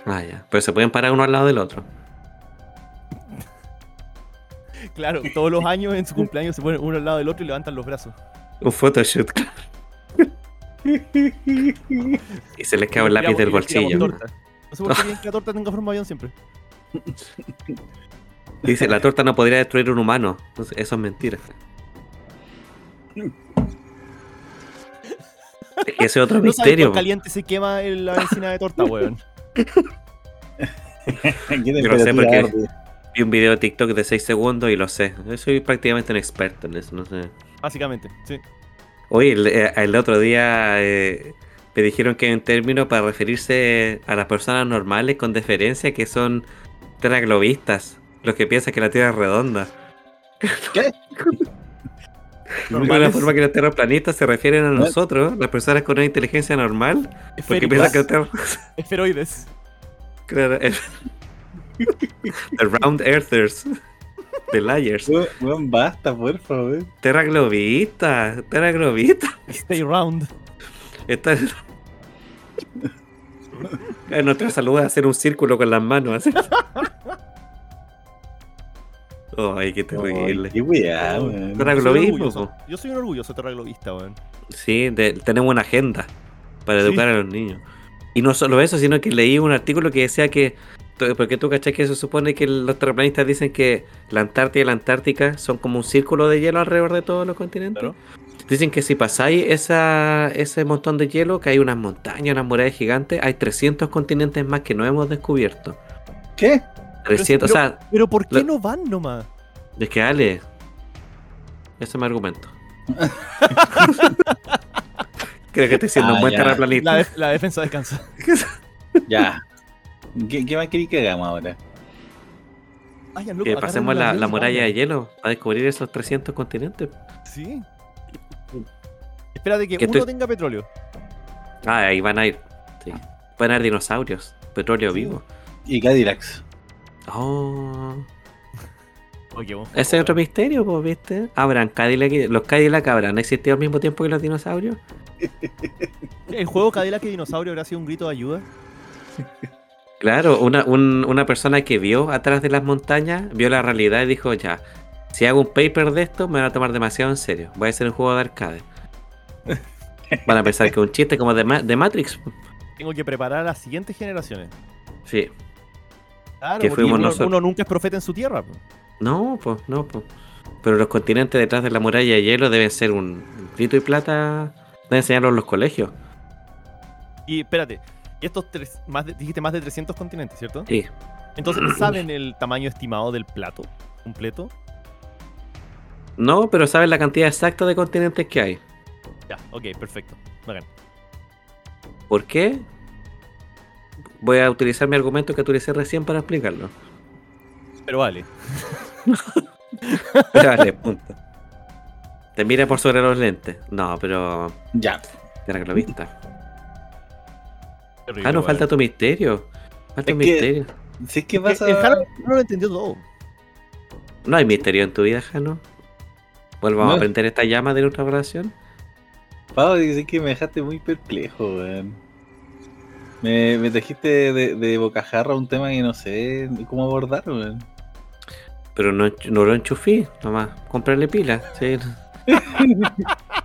Ah, ya. Pero se pueden parar uno al lado del otro. Claro, todos los años en su cumpleaños se ponen uno al lado del otro y levantan los brazos. Un photoshoot, claro. y se les cae un lápiz del bolsillo. torta. No sé por qué que la torta tenga forma de avión siempre. Dice, la torta no podría destruir un humano. Entonces, eso es mentira. Es que ese es otro No sabes misterio. cuán caliente se quema en la encina de torta, weón. ¿Qué Yo lo sé porque- arde? Vi un video de TikTok de 6 segundos y lo sé. Yo soy prácticamente un experto en eso, no sé. Básicamente, sí. Oye, el, eh, el otro día eh, me dijeron que hay un término para referirse a las personas normales con deferencia que son teraglobistas. Los que piensan que la Tierra es redonda. ¿Qué? De Normales. forma que los terraplanistas se refieren a ¿No? nosotros, las personas con una inteligencia normal, porque piensan que la Tierra... esferoides. Claro, el- The Round Earthers. The Liars. Weón, basta, por favor. Terraglobistas. Terraglobistas. Stay round. Está... En nuestra salud es hacer un círculo con las manos. así. Ay, qué terrible. Qué weá, weón. Terra- Yo soy un Terraglobismo, orgulloso. po. Yo soy un orgulloso terraglobista, weón. Sí, de- tenemos una agenda para Sí. educar a los niños. Y no solo eso, sino que leí un artículo que decía que, porque tú cachai que se supone que los terraplanistas dicen que la Antártida y la Antártica son como un círculo de hielo alrededor de todos los continentes. Claro. Dicen que si pasáis esa, ese montón de hielo, que hay unas montañas, unas murallas gigantes, hay 300 continentes más que no hemos descubierto. ¿Qué? 300, o sea, Pero ¿por qué Lo- no van nomás? es que Ale, ese es mi argumento. Creo que estoy siendo Ah, un buen ya. terraplanista. La, def- la defensa descansa. Ya. ¿Qué, qué más queréis que hagamos ahora? Loco, Que pasemos la, muralla de hielo para descubrir esos 300 continentes. Sí. Espérate que Que uno estoy- tenga petróleo. Ah, ahí van a ir. Sí. Van a ir dinosaurios, petróleo Sí. vivo. Y Cadillacs. Oh, Oye, ese es otro misterio, pues, ¿viste? Habrán Cadillac, y- los Cadillac habrán existido al mismo tiempo que los dinosaurios. ¿El juego Cadillac y Dinosaurio habrá sido un grito de ayuda? Claro, una, un- una persona que vio atrás de las montañas, vio la realidad y dijo, ya, si hago un paper de esto, me van a tomar demasiado en serio. Voy a hacer un juego de arcade. Van a pensar que es un chiste como de, Ma- de Matrix. Tengo que preparar a las siguientes generaciones. Sí. Claro, Que fuimos uno, nosotros. uno nunca es profeta en su tierra. po. No, pues, no, pues. Pero los continentes detrás de la muralla de hielo deben ser un grito y plata. Deben enseñarlo en los colegios. Y espérate, y estos tres, más de- dijiste más de 300 continentes, ¿cierto? Sí. Entonces, ¿saben el tamaño estimado del plato completo? No, pero sabes la cantidad exacta de continentes que hay. Ya, ok, perfecto. Bacán. ¿Por qué? Voy a utilizar mi argumento que utilicé recién para explicarlo. Pero vale. Dale, punto. Te mira por sobre los lentes. No, pero. Ya. Era que lo viste. Terrible, Ah, no, vale. falta tu misterio. Falta Es un que- misterio. Si es que Es el Jano no lo entendió todo. No hay misterio en tu vida, Jano. Volvamos No. a prender esta llama de nuestra relación. Pau, es que me dejaste muy perplejo, weón. Me, me trajiste de, de bocajarra un tema que no sé cómo abordar, weón. Pero no, no lo enchufí, nomás. Comprarle pilas. Sí.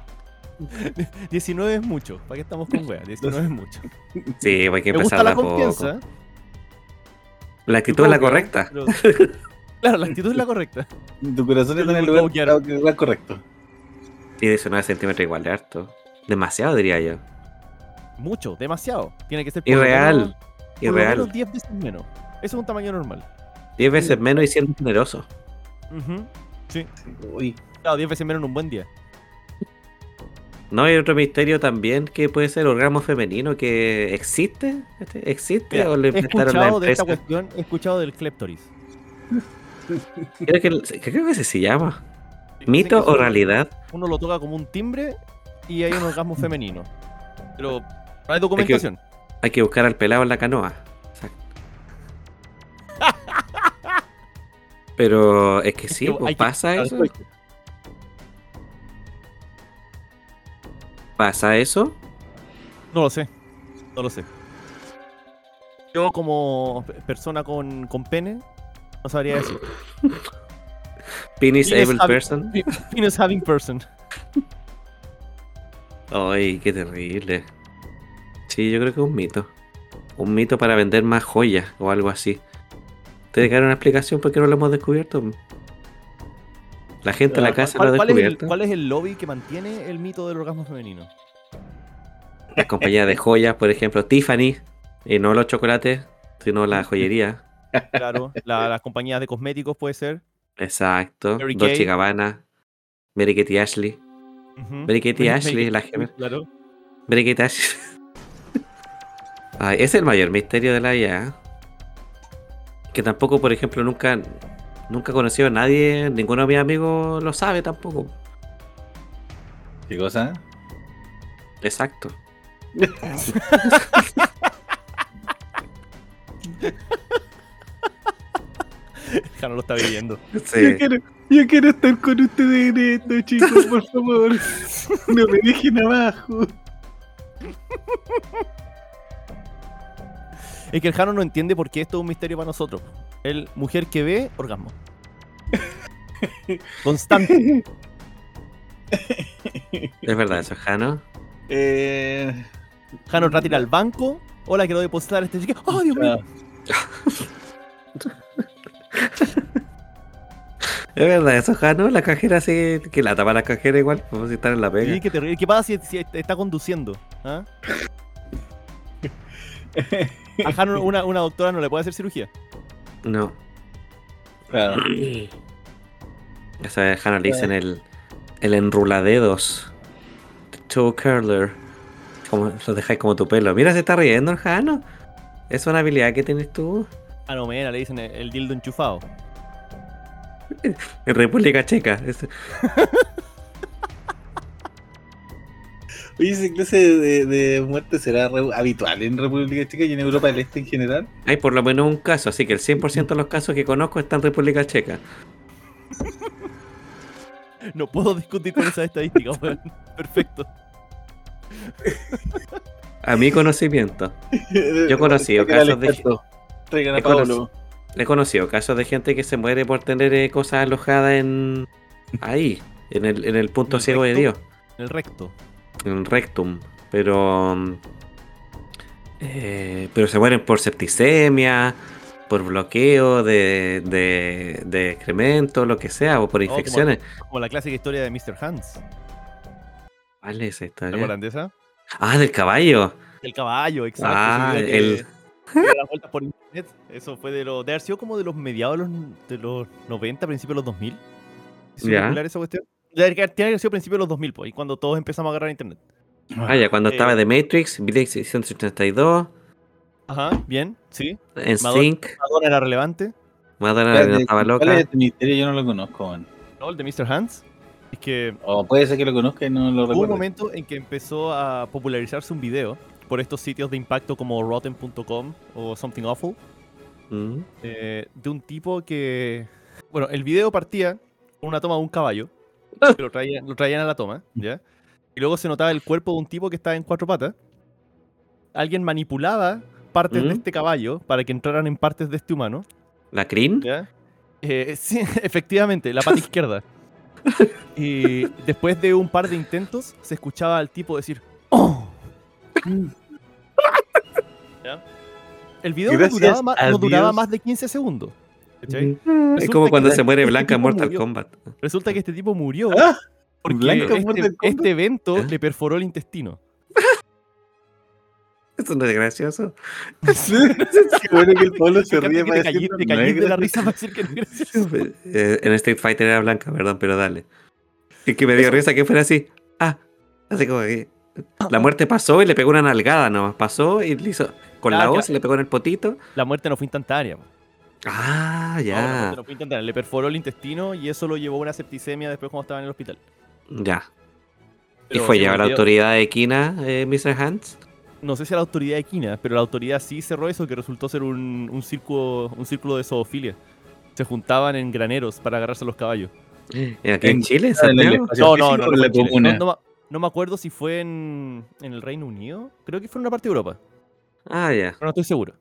19 es mucho. ¿Para qué estamos con weas? 19 es mucho. Sí, hay que Me gusta empezar la a poco. confianza. La actitud es la que- correcta. pero- Claro, la actitud es la correcta. Tu corazón está en el lugar, quiero. el lugar correcto. Y 19 centímetros igual de harto. Demasiado, diría yo. Mucho, demasiado. Tiene que ser por Irreal. menos- por lo Irreal. menos 10 veces menos. Eso es un tamaño normal. 10 veces menos y siendo generoso. Ujú. Sí. Uy, Claro, 10 veces menos en un buen día. No hay otro misterio también que puede ser orgasmo femenino que existe. ¿Este? ¿Existe Mira, o lo he inventaron la escuchado de esta cuestión, he escuchado del cleptoris. Creo que, creo que ese se llama. ¿Mito que o realidad? Uno lo toca como un timbre y hay un orgasmo femenino. Pero no hay documentación. Hay que buscar al pelado en la canoa. Exacto. Pero es que sí, que pues, hay que- pasa eso. ¿Pasa eso? No lo sé. No lo sé. Yo como pe- persona con, con pene, no sabría decir. Penis able having- person. Penis having person. Ay, qué terrible. Sí, yo creo que es un mito. Un mito para vender más joyas o algo así. Que dar una explicación porque no lo hemos descubierto. La gente en la casa lo ha ¿Cuál, cuál es el, descubierto. cuál es el lobby que mantiene el mito del orgasmo femenino? Las compañías de joyas, por ejemplo, Tiffany, y no los chocolates, sino la joyería. Claro, la- las compañías de cosméticos puede ser. Exacto. Mary Dolce. Gabbana, Mary Kate y Ashley. Mary Kate y Ashley, Mary la gemela. Claro. Mary Kate Ashley. Ay, es el mayor misterio de la IA. Que tampoco, por ejemplo, nunca, nunca he conocido a nadie, ninguno de mis amigos lo sabe tampoco. ¿Qué cosa? Exacto. Ya no lo está viviendo. Sí. quiero, yo quiero estar con ustedes en esto, chicos, por favor. No me dejen abajo. Es que el Jano no entiende por qué esto es un misterio para nosotros. El mujer que ve, orgasmo. Constante. Es verdad eso, Jano. Eh, Jano ir al banco. Hola, quiero depositar este cheque. ¡Oh, Dios mío! Es verdad eso, Jano. La cajera sí. Que la tapa la cajera igual, como si estar en la pega. Sí, qué terrible. ¿Qué pasa si, si está conduciendo? ¿Ah? A Jano una, una doctora no le puede hacer cirugía. No. claro. Eso es Jano le dicen el, el enruladedos. Toe curler. Como, lo dejáis como tu pelo. Mira, se está riendo el Jano. Es una habilidad que tienes tú. Ah, no, mira, le dicen el, el dildo enchufado. En República Checa. Es- Oye, ¿esa clase de, de muerte será re- habitual en República Checa y en Europa del Este en general? Hay por lo menos un caso, así que el 100% de los casos que conozco están en República Checa. No puedo discutir con esa estadística, weón. Perfecto. A mi conocimiento. Yo he conocido casos de- he. He conocido casos de gente que se muere por tener eh, cosas alojadas en. ahí, en el, en el punto ¿En el ciego de? Dios. En el recto. En rectum, pero mm, eh, pero se mueren por septicemia, por bloqueo de, de, de excremento, lo que sea, o por como- infecciones. Como la clásica historia de Mr. Hans. ¿Cuál es esa ¿Te historia? acuerdan de esa? Ah, del caballo. El caballo, exacto. Ah, el- vueltas por internet. Eso fue de los. De haber sido como de los mediados de los, de los 90, principios de los 2000. ¿Es popular esa cuestión? Tiene que haber sido principios de los 2000, pues, y cuando todos empezamos a agarrar internet. Ah, ya, cuando Eh, estaba The Matrix, Video 682, Ajá, bien, sí. en Madonna- Sync, Madonna era relevante. Madonna no Espérate, estaba ¿Cuál loca. es este misterio? Yo no lo conozco, man. ¿No? El de Mr. Hans. Es que O puede ser que lo conozca y no lo hubo un recuerdo. momento en que empezó a popularizarse un video por estos sitios de impacto como rotten.com o Something Awful. Mm, eh, de un tipo que. Bueno, el video partía con una toma de un caballo. que lo, traían, lo traían a la toma, ¿ya? Y luego se notaba el cuerpo de un tipo que estaba en cuatro patas. Alguien manipulaba partes de ¿Mm? este caballo para que entraran en partes de este humano, ¿La crin? ¿ya? Eh, sí, efectivamente, la pata izquierda. Y después de un par de intentos, se escuchaba al tipo decir: ¡Oh! ¿Ya? El video no duraba, no duraba más de 15 segundos. ¿Cachai? Es como cuando se muere este Blanca en Mortal murió. Kombat. Resulta que este tipo murió Ah, porque Blanca en este, este evento ¿Eh? le perforó el intestino. Eso no es gracioso. Qué bueno que el Pablo se ríe para decir, callí- te no es callís de la gracioso. risa para decir que no es gracioso. Eh, en Street Fighter era blanca, perdón, pero dale. Es que me dio risa que fuera así. Ah, así como que. La muerte pasó y le pegó una nalgada nomás. Pasó y le hizo. Con Ah, la claro. hoz le pegó en el potito. La muerte no fue instantánea. po. Ah, No, ya. muerte no fue instantánea. Le perforó el intestino y eso lo llevó a una septicemia después cuando estaba en el hospital. Ya. ¿Y fue llevar a la autoridad de Kina, eh, Mr. Hans? No sé si a la autoridad de Quina, pero la autoridad sí cerró eso, que resultó ser un, un, círculo, un círculo de zoofilia. Se juntaban en graneros para agarrarse a los caballos. ¿Y aquí en En- Chile, en en No, no, no, no, en en. No, no no me acuerdo si fue en, en el Reino Unido. Creo que fue en una parte de Europa, Ah, ya. pero no estoy seguro.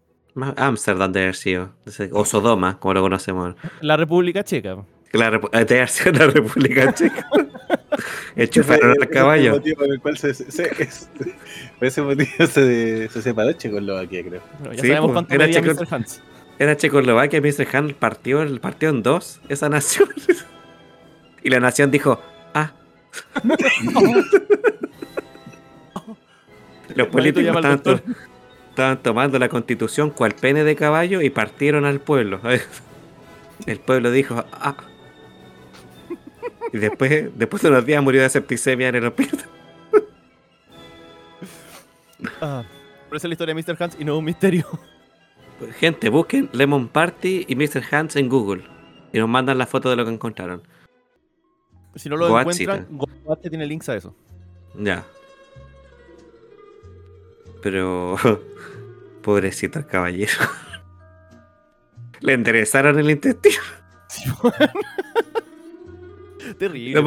Ámsterdam debe haber sido. O Sodoma, como lo conocemos. La República Checa. La repu- eh, debe haber sido la República Checa. Enchufaron Ese- al ese caballo. el motivo por el cual se, se- se- es- por ese motivo se, se separó Checoslovaquia, creo. Bueno, ya Sí, sabemos pues, cuánto era medía checo- Mr. Hans. Era Checoslovaquia, Mr. Han partió, el- partió en dos esa nación. y la nación dijo, ah. Los políticos al estaban, tomando la constitución cual pene de caballo y partieron al pueblo. El pueblo dijo, ah. Y después, después de unos días murió de septicemia en el hospital. Ah, pero esa es la historia de Mr. Hans y no es un misterio. Gente, busquen Lemon Party y Mr. Hans en Google. Y nos mandan la foto de lo que encontraron. Si no lo encuentran, Goatzita tiene links a eso. Ya. Pero. Pobrecito el caballero. Le enderezaron el intestino. Terrible.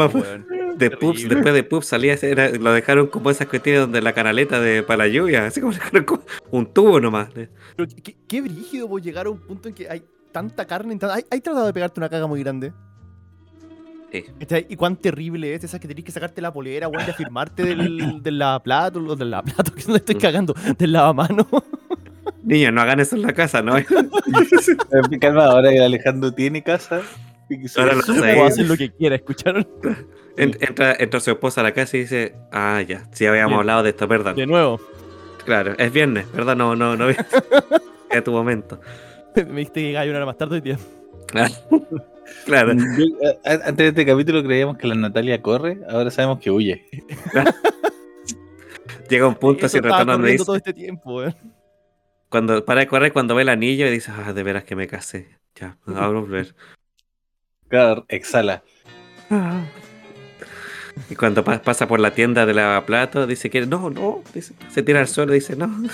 De Pups, Terrible. después de Pups salía, era- lo dejaron como esas cuestiones donde la canaleta de para la lluvia, así como dejaron como un tubo nomás. Pero qué, brígido vos llegar a un punto en que hay tanta carne. en ¿Hay, hay tratado de pegarte una caga muy grande? Sí. ¿Y cuán terrible es esa que tenés que sacarte la polera, weón, de afirmarte del, del lavaplato, del lavaplato, que no estoy Mm. cagando, del lavamano? Niños, no hagan eso en la casa, ¿no? Eh, Calma, ahora que Alejandro tiene casa. y Ahora lo sé. hacer lo que quiera, ¿escucharon? En- entra, entra su esposa a la casa y dice, ah, ya, sí habíamos Bien. hablado de esto, perdón. De nuevo, Claro, es viernes, ¿verdad? No, no, no. es tu momento. me dijiste que gallo una hora más tarde hoy día. Claro. Yo, eh, antes de este capítulo creíamos que la Natalia corre, ahora sabemos que huye. Llega un punto estaba retorno donde dice, todo este tiempo, weón. Cuando para de correr cuando ve el anillo y dice, ah, de veras que me casé. Ya, a volver. Claro, exhala. Y cuando pa- pasa por la tienda de lavaplatos, dice que no, no, dice, se tira al suelo y dice, no.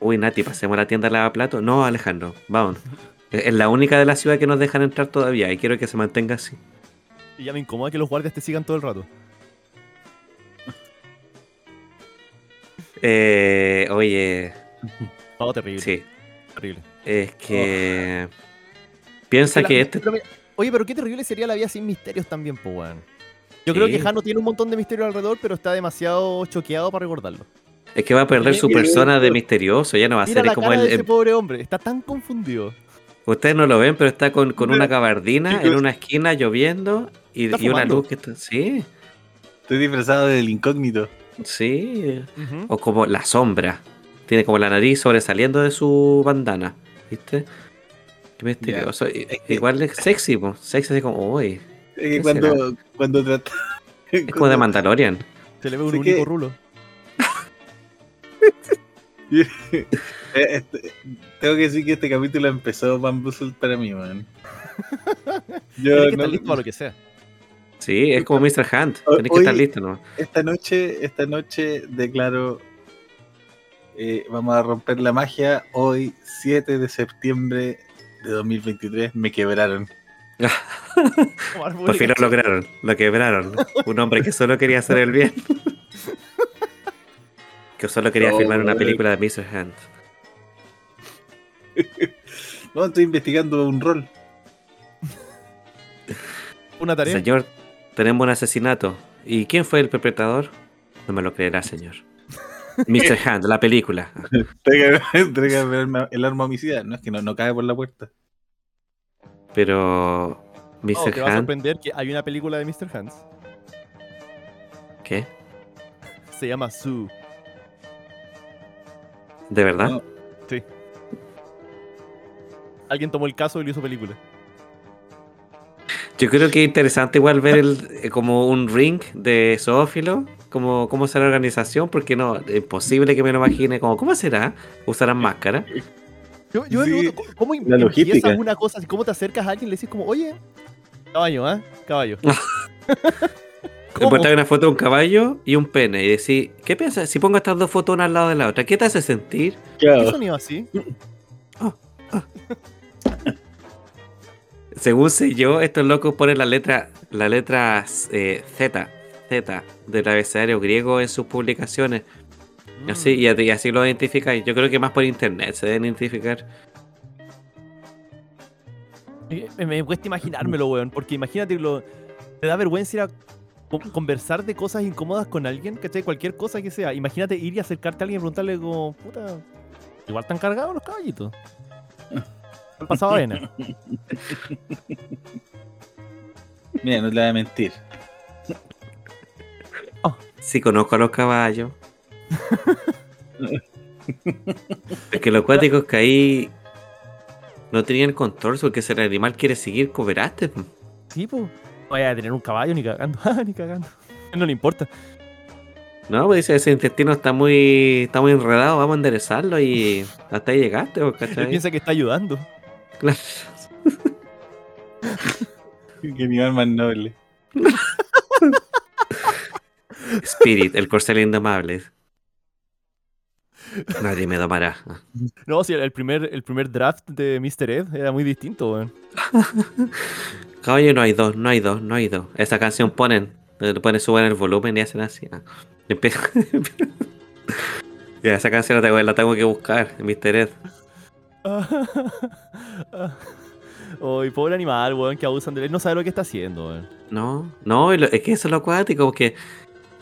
Uy, Nati, pasemos a la tienda de lavaplatos. No, Alejandro, vamos. Es es la única de la ciudad que nos dejan entrar todavía y quiero que se mantenga así. Y ya me incomoda que los guardias te sigan todo el rato. Eh, oye, Todo terrible. sí, Terrible. es que... Piensa La- que este... pero oye, pero qué terrible sería la vida sin misterios también, weón. Yo creo que Jano tiene un montón de misterios alrededor, pero está demasiado choqueado para recordarlo. Es que va a perder su persona de misterioso, ya no va a Mira ser la como cara el, de ese el- pobre hombre, está tan confundido. Ustedes no lo ven, pero está con, con una gabardina en una esquina lloviendo y, y una luz que está... Sí, Estoy disfrazado del incógnito. Sí. O como la sombra. Tiene como la nariz sobresaliendo de su bandana. ¿Viste? Qué misterioso. Igual es sexy, po. Sexy así como, uy. Es que ¿Qué cuando, cuando trata. Es como de Mandalorian. Se le ve un Sí único que- rulo. Eh, este- tengo que decir que este capítulo empezó Bamboozled para mí, man. Yo no- estar listo para lo que sea. Sí, es como Mr. Hunt. Tenés que estar listo, ¿no? esta noche, esta noche declaro, eh, vamos a romper la magia. Hoy, 7 de septiembre de 2023, me quebraron. Por fin lo lograron. Lo quebraron. Un hombre que solo quería hacer el bien. Que solo quería No, filmar una weón. película de Mr. Hunt. No, estoy investigando un rol. Una tarea. Señor, tenemos un asesinato. ¿Y quién fue el perpetrador? No me lo creerá, señor. Mr. Hunt, la película. Tráigame el arma, el arma homicida. No es que no, no cae por la puerta. Pero. Oh, Mr. te va a sorprender que hay una película de Mr. Hans. ¿qué? Se llama Sue. ¿De verdad? No. Sí. Alguien tomó el caso y lo hizo película. Yo creo que es interesante igual ver el, eh, como un ring de zoófilo, como cómo será la organización, porque no, es imposible que me lo imagine como, ¿cómo será? ¿Usarán máscara? Yo, yo me Sí, pregunto, ¿cómo- ¿cómo la empiezas logística. una cosa? ¿Cómo te acercas a alguien y le dices como, oye, caballo, ¿ah? Caballo. Encontrar una foto de un caballo y un pene y decir, ¿qué piensas? Si pongo estas dos fotos una al lado de la otra, ¿qué te hace sentir? ¿Qué sonido así? Según sé yo, estos locos ponen la letra, la letra eh, Z, Z del abecedario griego en sus publicaciones. Y así, y, y así lo identifican. Yo creo que más por internet se deben identificar. Me, me cuesta imaginármelo, weón, porque imagínate lo. Te da vergüenza ir a co- conversar de cosas incómodas con alguien, ¿cachai? Cualquier cosa que sea. Imagínate ir y acercarte a alguien y preguntarle como, puta, igual están cargados los caballitos. Han pasado arena. Mira, no te voy a mentir. Sí, conozco a los caballos. es que los cuáticos que ahí no tenían control porque si el animal quiere seguir, cooperaste. Sí, pues. No vaya a tener un caballo ni cagando. Ni cagando. No le importa. No, pues dice, ese intestino está muy, está muy enredado, vamos a enderezarlo y hasta ahí llegaste, po, Él ¿cachai? piensa que está ayudando. Claro. Qué animal más noble. Spirit, el corcel indomable. Nadie me domará. No, sí, el primer, el primer draft de Mr. Ed era muy distinto, weón. Caballo no hay dos, no hay dos, no hay dos. Esa canción ponen, le ponen suben el volumen y hacen así. ah. Ya, esa canción la tengo, la tengo que buscar, Mr. Ed. Uy, pobre animal, weón, que abusan de él. No sabe lo que está haciendo, weón. No, no, es que eso es lo acuático, porque.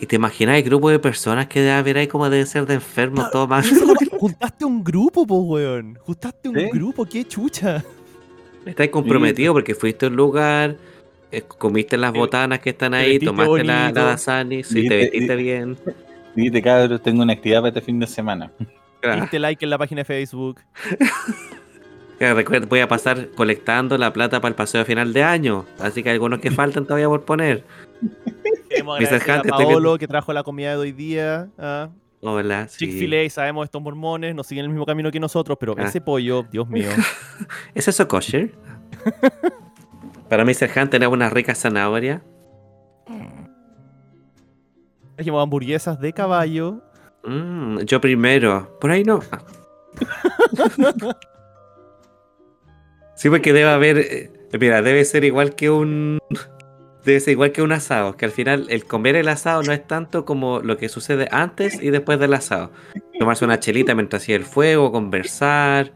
Y te imaginas el grupo de personas que debe haber ahí como debe ser de enfermos, todo más. Juntaste un grupo, po, weón. Juntaste un grupo, qué chucha. Estás comprometido porque fuiste a un lugar, eh, comiste las botanas que están ahí, tomaste la, bonito. la Dasani, sí, te vestiste bien. Cabros, tengo una actividad para este fin de semana. Claro. Diste like en la página de Facebook. Recuerda, voy a pasar colectando la plata para el paseo de final de año. Así que hay algunos que faltan todavía por poner. Queremos agradecer a Paolo que trajo la comida de hoy día. ah. Hola, sí. Chick-fil-A, sabemos estos mormones, no siguen el mismo camino que nosotros, pero Ah. ese pollo, Dios mío. ¿Es eso kosher? para Mr. Hunt tenemos una rica zanahoria. Trajimos hamburguesas de caballo. Mm, yo primero. Por ahí no. Sí, porque debe haber. eh, Mira, debe ser igual que un. Debe ser igual que un asado. Que al final el comer el asado no es tanto como lo que sucede antes y después del asado. Tomarse una chelita mientras hacía el fuego, conversar,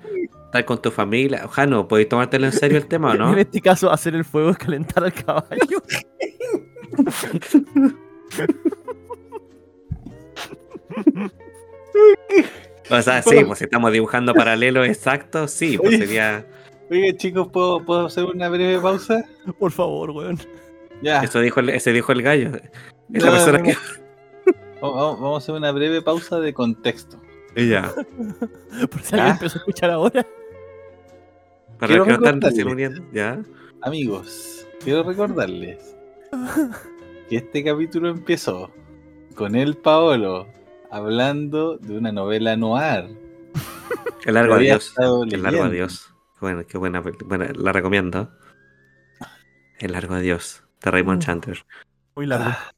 estar con tu familia. Ojalá no, ¿podéis tomártelo en serio el tema o no? En este caso, hacer el fuego es calentar al caballo. O sea, sí, pues si estamos dibujando paralelos exactos, sí, pues Oye. sería. Oye, chicos, ¿puedo, ¿puedo hacer una breve pausa? Por favor, weón. Ya. Eso dijo el, ese dijo el gallo. Es la No, persona no, que. Vamos, a hacer una breve pausa de contexto. Ya. Por si alguien empezó a escuchar ahora. Para los que no están recién uniendo. Ya. Amigos, quiero recordarles que este capítulo empezó con el Paolo hablando de una novela noir. El largo adiós. El largo adiós. Bueno, qué buena. buena, la recomiendo. El largo adiós. De Raymond. Chandler. Muy largo. Ah.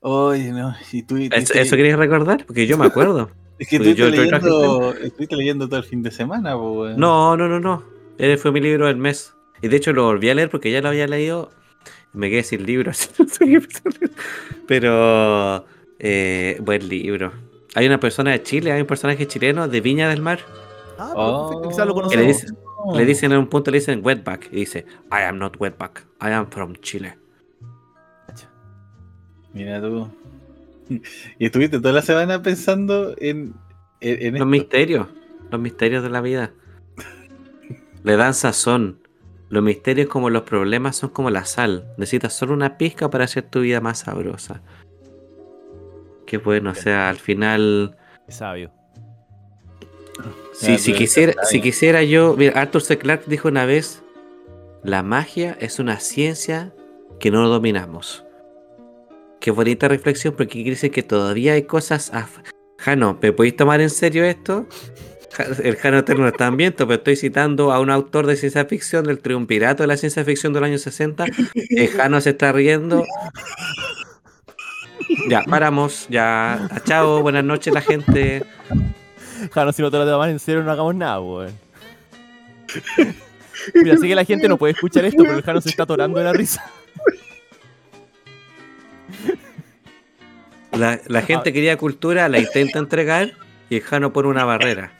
Oye, no, y tú, ¿Eso, estuviste- eso querías recordar? Porque yo me acuerdo. es que estuviste yo- yo leyendo, estuviste leyendo todo el fin de semana. No, no, no, no. Ese fue mi libro del mes. Y de hecho lo volví a leer porque ya lo había leído. Me quedé sin libro. así no sé qué empezar a leer. Pero, eh, buen libro. Hay una persona de Chile, hay un personaje chileno de Viña del Mar. Ah, Oh. perfecto, quizás lo Que le, conocemos. dice- le dicen en un punto, le dicen wetback. Y dice, I am not wetback. I am from Chile. Mira tú. Y estuviste toda la semana pensando en, en, en Los esto. misterios. Los misterios de la vida. Le dan sazón. Los misterios como los problemas son como la sal. Necesitas solo una pizca para hacer tu vida más sabrosa. Qué bueno, o sea, al final... Qué sabio. Si, Ya, si, quisiera, si quisiera yo... Mira, Arthur C. Clarke dijo una vez, la magia es una ciencia que no dominamos. Qué bonita reflexión porque quiere decir que todavía hay cosas... af- Jano, ¿me podéis tomar en serio esto? El Jano Eterno está en viento, pero estoy citando a un autor de ciencia ficción del triunvirato de la ciencia ficción del año 60. El Jano se está riendo. Ya, paramos. Ya, chao, buenas noches la gente. Jano, si no te lo tomas en serio, no hagamos nada, weón. Mira, sé que la gente no puede escuchar esto, pero el Jano se está atorando de la risa. La, la gente quería cultura, la intenta entregar y el Jano pone una barrera.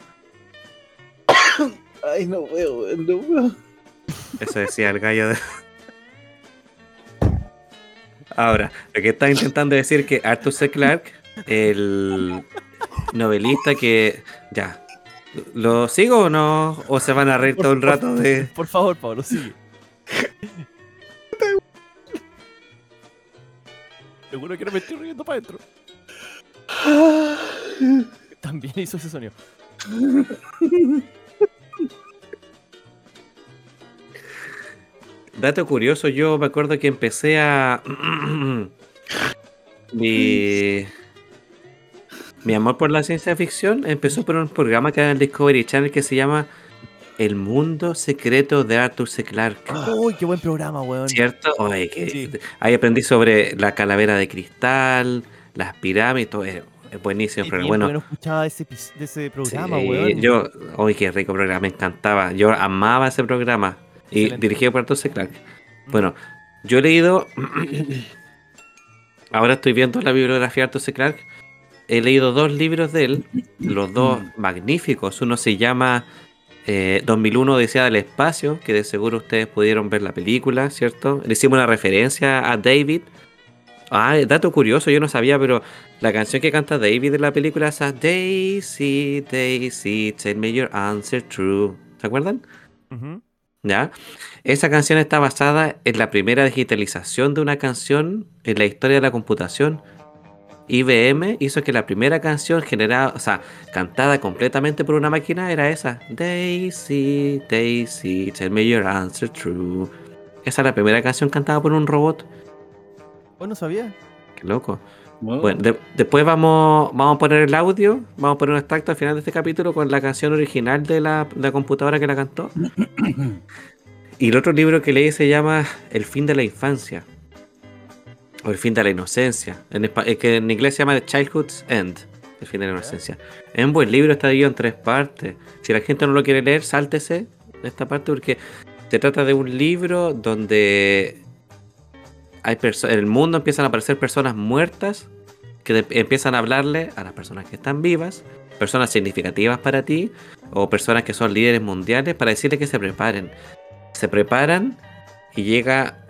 Ay, no puedo, weón, no puedo. Eso decía el gallo de... Ahora, lo que está intentando decir que Arthur C. Clarke, el novelista que... Ya. ¿Lo sigo o no? ¿O se van a reír todo el rato de...? Por favor, Pablo, sigue. Seguro que no me estoy riendo para adentro. También hizo ese sonido. Dato curioso, yo me acuerdo que empecé a... mi... Mi amor por la ciencia ficción empezó por un programa que hay en Discovery Channel que se llama El Mundo Secreto de Arthur C. Clarke. Uy, qué buen programa, weón. ¿Cierto? Oye, que Sí. ahí aprendí sobre la calavera de cristal, las pirámides, todo es, es buenísimo, pero bueno. no escuchaba de ese, epi- de ese programa, sí, weón. yo, qué rico programa, me encantaba. Yo amaba ese programa. Y dirigido por Arthur C. Clarke. Bueno, yo he leído. Ahora estoy viendo la bibliografía de Arthur C. Clarke. He leído dos libros de él, los dos magníficos. Uno se llama eh, 2001 Odisea del Espacio, que de seguro ustedes pudieron ver la película, ¿cierto? Le hicimos una referencia a David. Ah, dato curioso, yo no sabía, pero la canción que canta David en la película es a Daisy, Daisy, tell me your answer true. ¿Se acuerdan? Ujú. ¿Ya? Esa canción está basada en la primera digitalización de una canción en la historia de la computación. IBM hizo que la primera canción generada, o sea, cantada completamente por una máquina era esa. Daisy, Daisy, tell me your answer true. Esa es la primera canción cantada por un robot. Oh, no sabía. Qué loco. Bueno, Bueno, de- después vamos, vamos a poner el audio, vamos a poner un extracto al final de este capítulo con la canción original de la, de la computadora que la cantó. y el otro libro que leí se llama El fin de la infancia. O El fin de la inocencia. En, es que en inglés se llama The Childhood's End. El fin de la inocencia. Es un buen libro, está dividido en tres partes. Si la gente no lo quiere leer, sáltese esta parte porque se trata de un libro donde en el mundo empiezan a aparecer personas muertas que empiezan a hablarle a las personas que están vivas, personas significativas para ti o personas que son líderes mundiales para decirles que se preparen. Se preparan y llega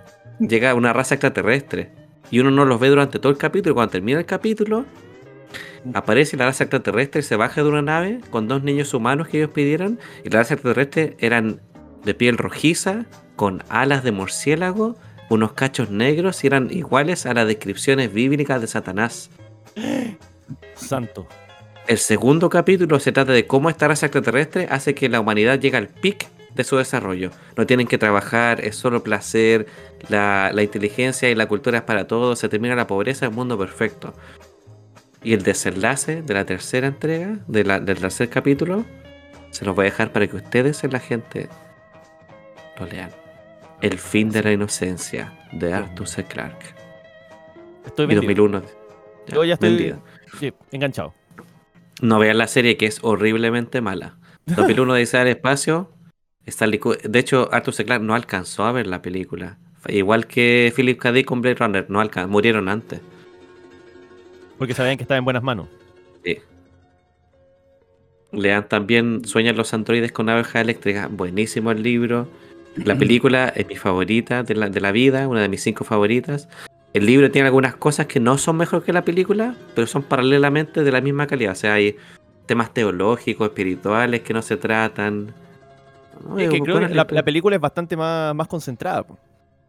llega una raza extraterrestre y uno no los ve durante todo el capítulo. y Cuando termina el capítulo aparece la raza extraterrestre, se baja de una nave con dos niños humanos que ellos pidieron y la raza extraterrestre eran de piel rojiza con alas de murciélago unos cachos negros y eran iguales a las descripciones bíblicas de Satanás. Santo. El segundo capítulo se trata de cómo esta raza extraterrestre hace que la humanidad llegue al pic de su desarrollo. No tienen que trabajar, es solo placer, la, la inteligencia y la cultura es para todos, se termina la pobreza, el mundo perfecto. Y el desenlace de la tercera entrega, de la- del tercer capítulo, se los voy a dejar para que ustedes en la gente lo lean. El fin de la inocencia de Arthur C. Clarke. Estoy Y vendido. 2001. Ya, Yo ya estoy vendido. sí, enganchado. No vean la serie que es horriblemente mala. 2001 dice al espacio. Stanley de hecho, Arthur C. Clarke no alcanzó a ver la película. Igual que Philip K. Dick con Blade Runner, no alcan murieron antes. Porque sabían que estaba en buenas manos. Sí. Lean también Sueñan los androides con abejas eléctricas. Buenísimo el libro. La película es mi favorita de la, de la vida, una de mis cinco favoritas. El libro tiene algunas cosas que no son mejor que la película, pero son paralelamente de la misma calidad. O sea, hay temas teológicos, espirituales que no se tratan. No, Es que creo que la, película. la película es bastante más, más concentrada. po.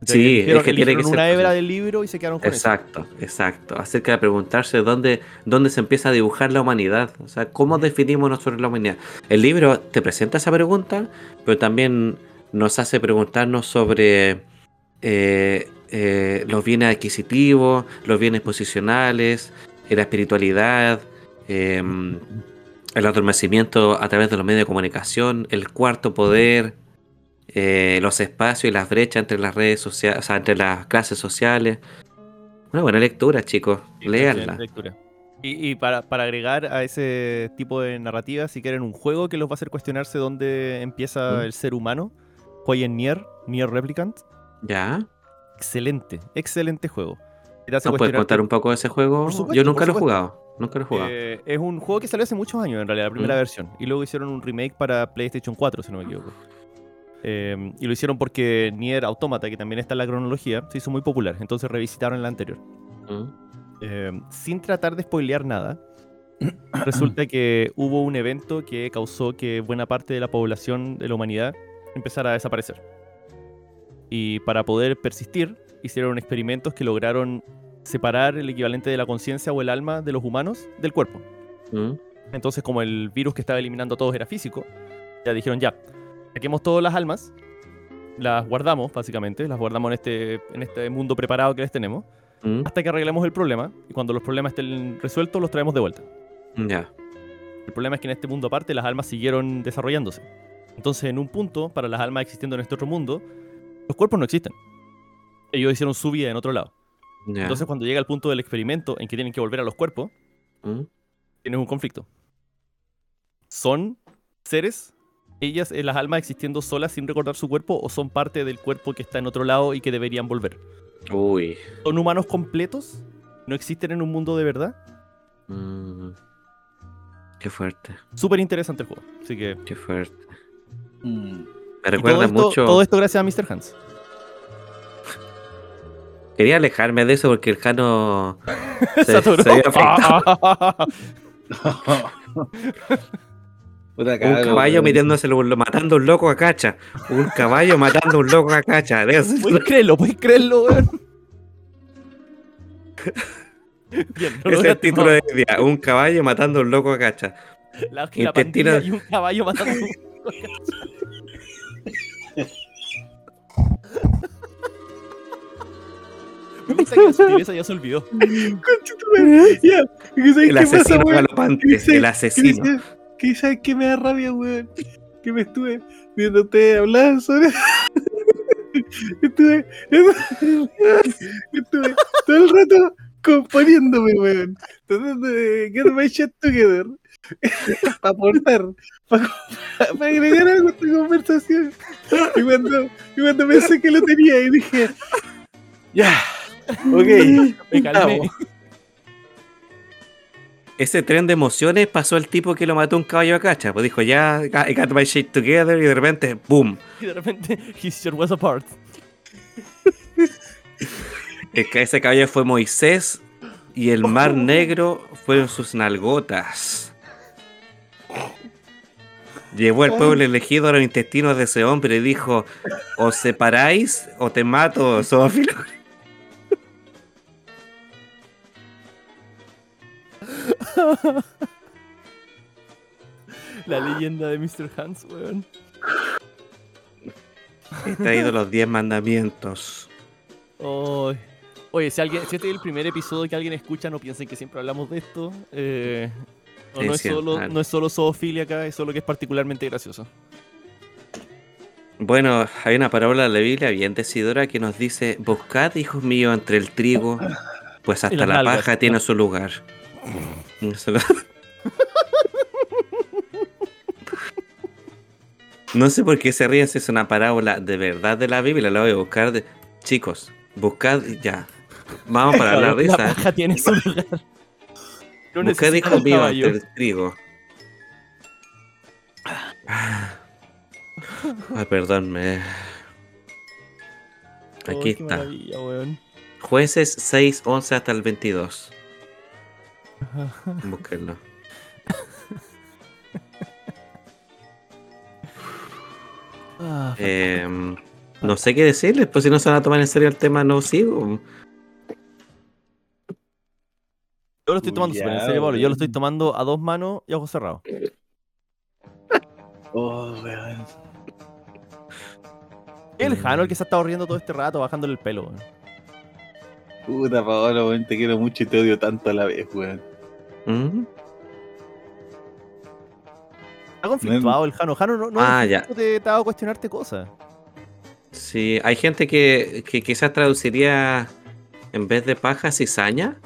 Sí, es que tiene que ser una hebra del libro y se quedaron con eso. Exacto, exacto. Acerca de preguntarse dónde, dónde se empieza a dibujar la humanidad. O sea, cómo definimos nosotros la humanidad. El libro te presenta esa pregunta, pero también nos hace preguntarnos sobre eh, eh, los bienes adquisitivos, los bienes posicionales, eh, la espiritualidad, eh, El adormecimiento a través de los medios de comunicación, el cuarto poder, los espacios y las brechas entre las redes sociales, o sea, entre las clases sociales. Una buena lectura, chicos. Excelente lectura. Y, y para, para agregar a ese tipo de narrativa, si quieren un juego que los va a hacer cuestionarse dónde empieza Mm. el ser humano, jueguen Nier, Nier Replicant. ¿Ya? Excelente, excelente juego. ¿Nos puedes contar un poco de ese juego? Supuesto, Yo nunca lo he jugado. Nunca lo he jugado. Eh, es un juego que salió hace muchos años, en realidad, la primera Mm. versión. Y luego hicieron un remake para PlayStation 4, si no me equivoco. Eh, y lo hicieron porque Nier Automata, que también está en la cronología, se hizo muy popular. Entonces revisitaron la anterior. Mm. Eh, sin tratar de spoilear nada, resulta que hubo un evento que causó que buena parte de la población de la humanidad empezara a desaparecer. Y para poder persistir, hicieron experimentos que lograron separar el equivalente de la conciencia o el alma de los humanos del cuerpo. Mm. Entonces, como el virus que estaba eliminando a todos era físico, ya dijeron ya, saquemos todas las almas, las guardamos básicamente, las guardamos en este, en este mundo preparado que les tenemos, Mm. hasta que arreglemos el problema, y cuando los problemas estén resueltos los traemos de vuelta. Ya. El problema es que en este mundo aparte las almas siguieron desarrollándose. Entonces, en un punto, para las almas existiendo en este otro mundo, los cuerpos no existen. Ellos hicieron su vida en otro lado. Entonces, cuando llega el punto del experimento en que tienen que volver a los cuerpos, Mm. tienes un conflicto. ¿Son seres, ellas, eh, las almas existiendo solas sin recordar su cuerpo, o son parte del cuerpo que está en otro lado y que deberían volver? Uy. ¿Son humanos completos? ¿No existen en un mundo de verdad? Mm. Qué fuerte. Súper interesante el juego. Así que. Qué fuerte. Mm. Me recuerda todo, esto, mucho. todo esto gracias a Mr. Hans. Quería alejarme de eso porque el Jano se, se había afectado. Puta Un caballo metiéndose matando a un loco a cacha. Un caballo matando a un loco a cacha. Puedes creerlo, puedes creerlo, weón. Bien, es el título del día. Un caballo matando a un loco a cacha. La, intestino- y un caballo matando. Me gusta que la sutileza ya se olvidó. Ya, ¿qué sabes El asesino galopante. El asesino. ¿Qué sabes qué me da rabia, weón? Que me estuve viendo ustedes hablar sobre. estuve. estuve todo el rato componiéndome, weón. Tratando de get my shit together. para aportar. Para agregar algo a esta conversación. Y cuando, y cuando pensé que lo tenía, y dije. Ya. Ok. Me calmé. Ese tren de emociones pasó el tipo que lo mató un caballo a cacha. Pues dijo, ya, I got my shit together. Y de repente, boom. Y de repente, his shit was apart. Es que ese caballo fue Moisés. Y el mar negro fueron sus nalgotas. Llevó al pueblo elegido a los intestinos de ese hombre y dijo: O separáis o te mato, zoófilo. La leyenda de Mr. Hans, weón. He traído los 10 mandamientos. Oye, si, alguien, si este es el primer episodio que alguien escucha, no piensen que siempre hablamos de esto. Eh, no, no es solo, no es solo zoofilia acá, es solo que es particularmente gracioso. Bueno, hay una parábola de la Biblia bien decidora que nos dice: Buscad, hijos míos, entre el trigo, pues hasta la paja tiene su lugar. No sé por qué se ríen si es una parábola de verdad de la Biblia. La voy a buscar. De... Chicos, buscad ya. Vamos para la La risa. paja tiene su lugar. No necesitan hijos caballo. entre el trigo. Ay, perdón, me... Ay, Aquí qué está. Jueces 6, 11 hasta el 22. Búsquenlo. Ah, Em, no sé qué decirles, pues si no se van a tomar en serio el tema, no sigo. Yo lo estoy tomando súper en serio, Pablo. Yo lo estoy tomando a dos manos y a ojos cerrados. Oh, weón. El Jano el que se ha estado riendo todo este rato, bajándole el pelo. weón. Puta, Paolo, weón, te quiero mucho y te odio tanto a la vez, weón. ¿Mm? Está conflictuado el Jano. Jano no, no Ah, ya. te, te hago cuestionarte cosas. Sí, hay gente que, que quizás traduciría en vez de paja cizaña.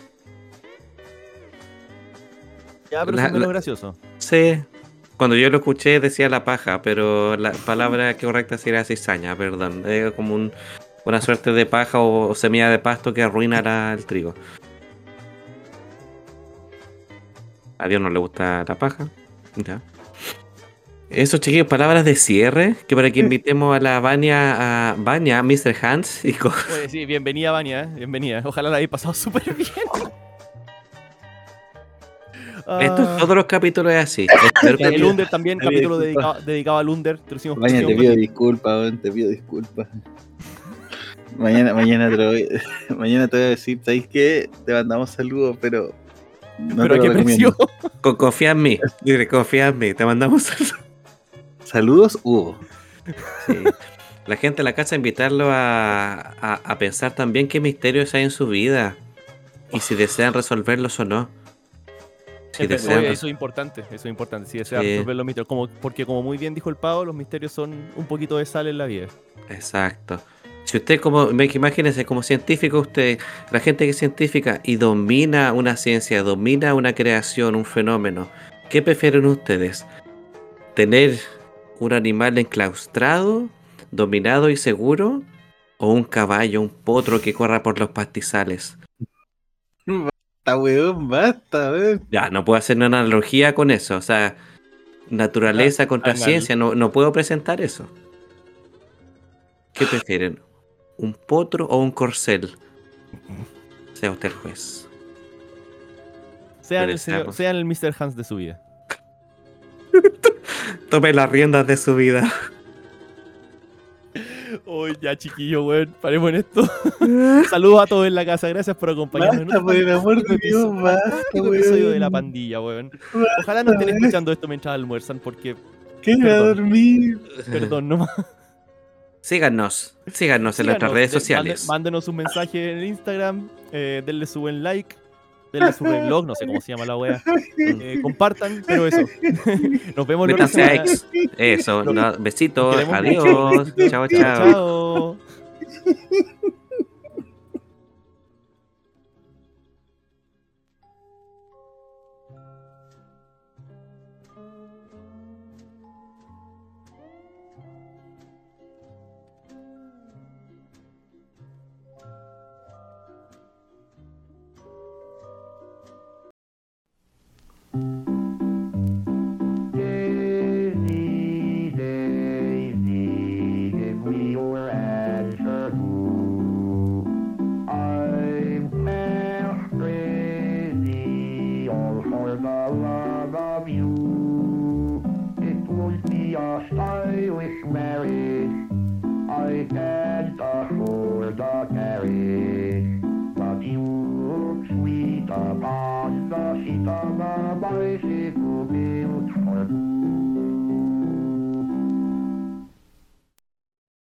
Ya, pero La- es menos la- gracioso. Sí. Cuando yo lo escuché decía la paja, pero la palabra correcta sería cizaña, perdón. Es como un- una suerte de paja o, semilla de pasto que arruina la- el trigo. A Dios no le gusta la paja. Ya. Eso, chiquillos, palabras de cierre, que para que invitemos a la Vania, a Vania, Mr. Hans, y co- Oye, sí, bienvenida, Vania. ¿eh? Bienvenida. Ojalá la hayáis pasado súper bien. Esto Ah, en todos los capítulos es así. Que- el Under también, Había capítulo dedicado, dedicado al Under. Te lo Mañana te pido disculpas, te pido disculpas. Mañana, mañana, te voy, mañana te voy a decir, ¿sabéis qué? Te mandamos saludos, pero. No Pero te a qué precio. con- confía en mí. Confía en mí. Te mandamos saludos. Saludos, Hugo. Sí. La gente en la casa invitarlo a, a, a pensar también qué misterios hay en su vida y si desean resolverlos o no. Si desean eso es importante, eso es importante. Si deseas Sí. resolver los misterios, como, porque como muy bien dijo el Pavo, los misterios son un poquito de sal en la vida. Exacto. Si usted como, imagínese, como científico, usted, la gente que es científica y domina una ciencia, domina una creación, un fenómeno, ¿qué prefieren ustedes? ¿Tener un animal enclaustrado, dominado y seguro? ¿O un caballo, un potro que corra por los pastizales? Basta, weón, basta, weón. Ya, no puedo hacer una analogía con eso. O sea, naturaleza contra anal. ciencia, no, no puedo presentar eso. ¿Qué prefieren? ¿Un potro o un corcel? Sea usted el juez. Sean el, señor- estamos- sean el Mr. Hans de su vida. Tome las riendas de su vida. Uy, ya chiquillo, weón, paremos en esto. Saludos a todos en la casa, gracias por acompañarnos. Basta, por el amor de Dios, episodio- basta, episodio de la pandilla, weón. Ojalá no estén escuchando esto mientras almuerzan, porque, ¿Qué voy a Perdón. dormir? perdón, no más. Síganos, síganos en nuestras Síganos, redes de- sociales. Mándenos un mensaje en el Instagram, eh, denle su buen like, denle su reblog, no sé cómo se llama la wea. Eh, compartan, pero eso. Nos vemos a próxima. X. Eso, no, besitos, adiós. Chao, Chao, chao. The love of you. It would be a stylish marriage. I can't afford a carriage. But you look sweet upon the seat of a bicycle built for.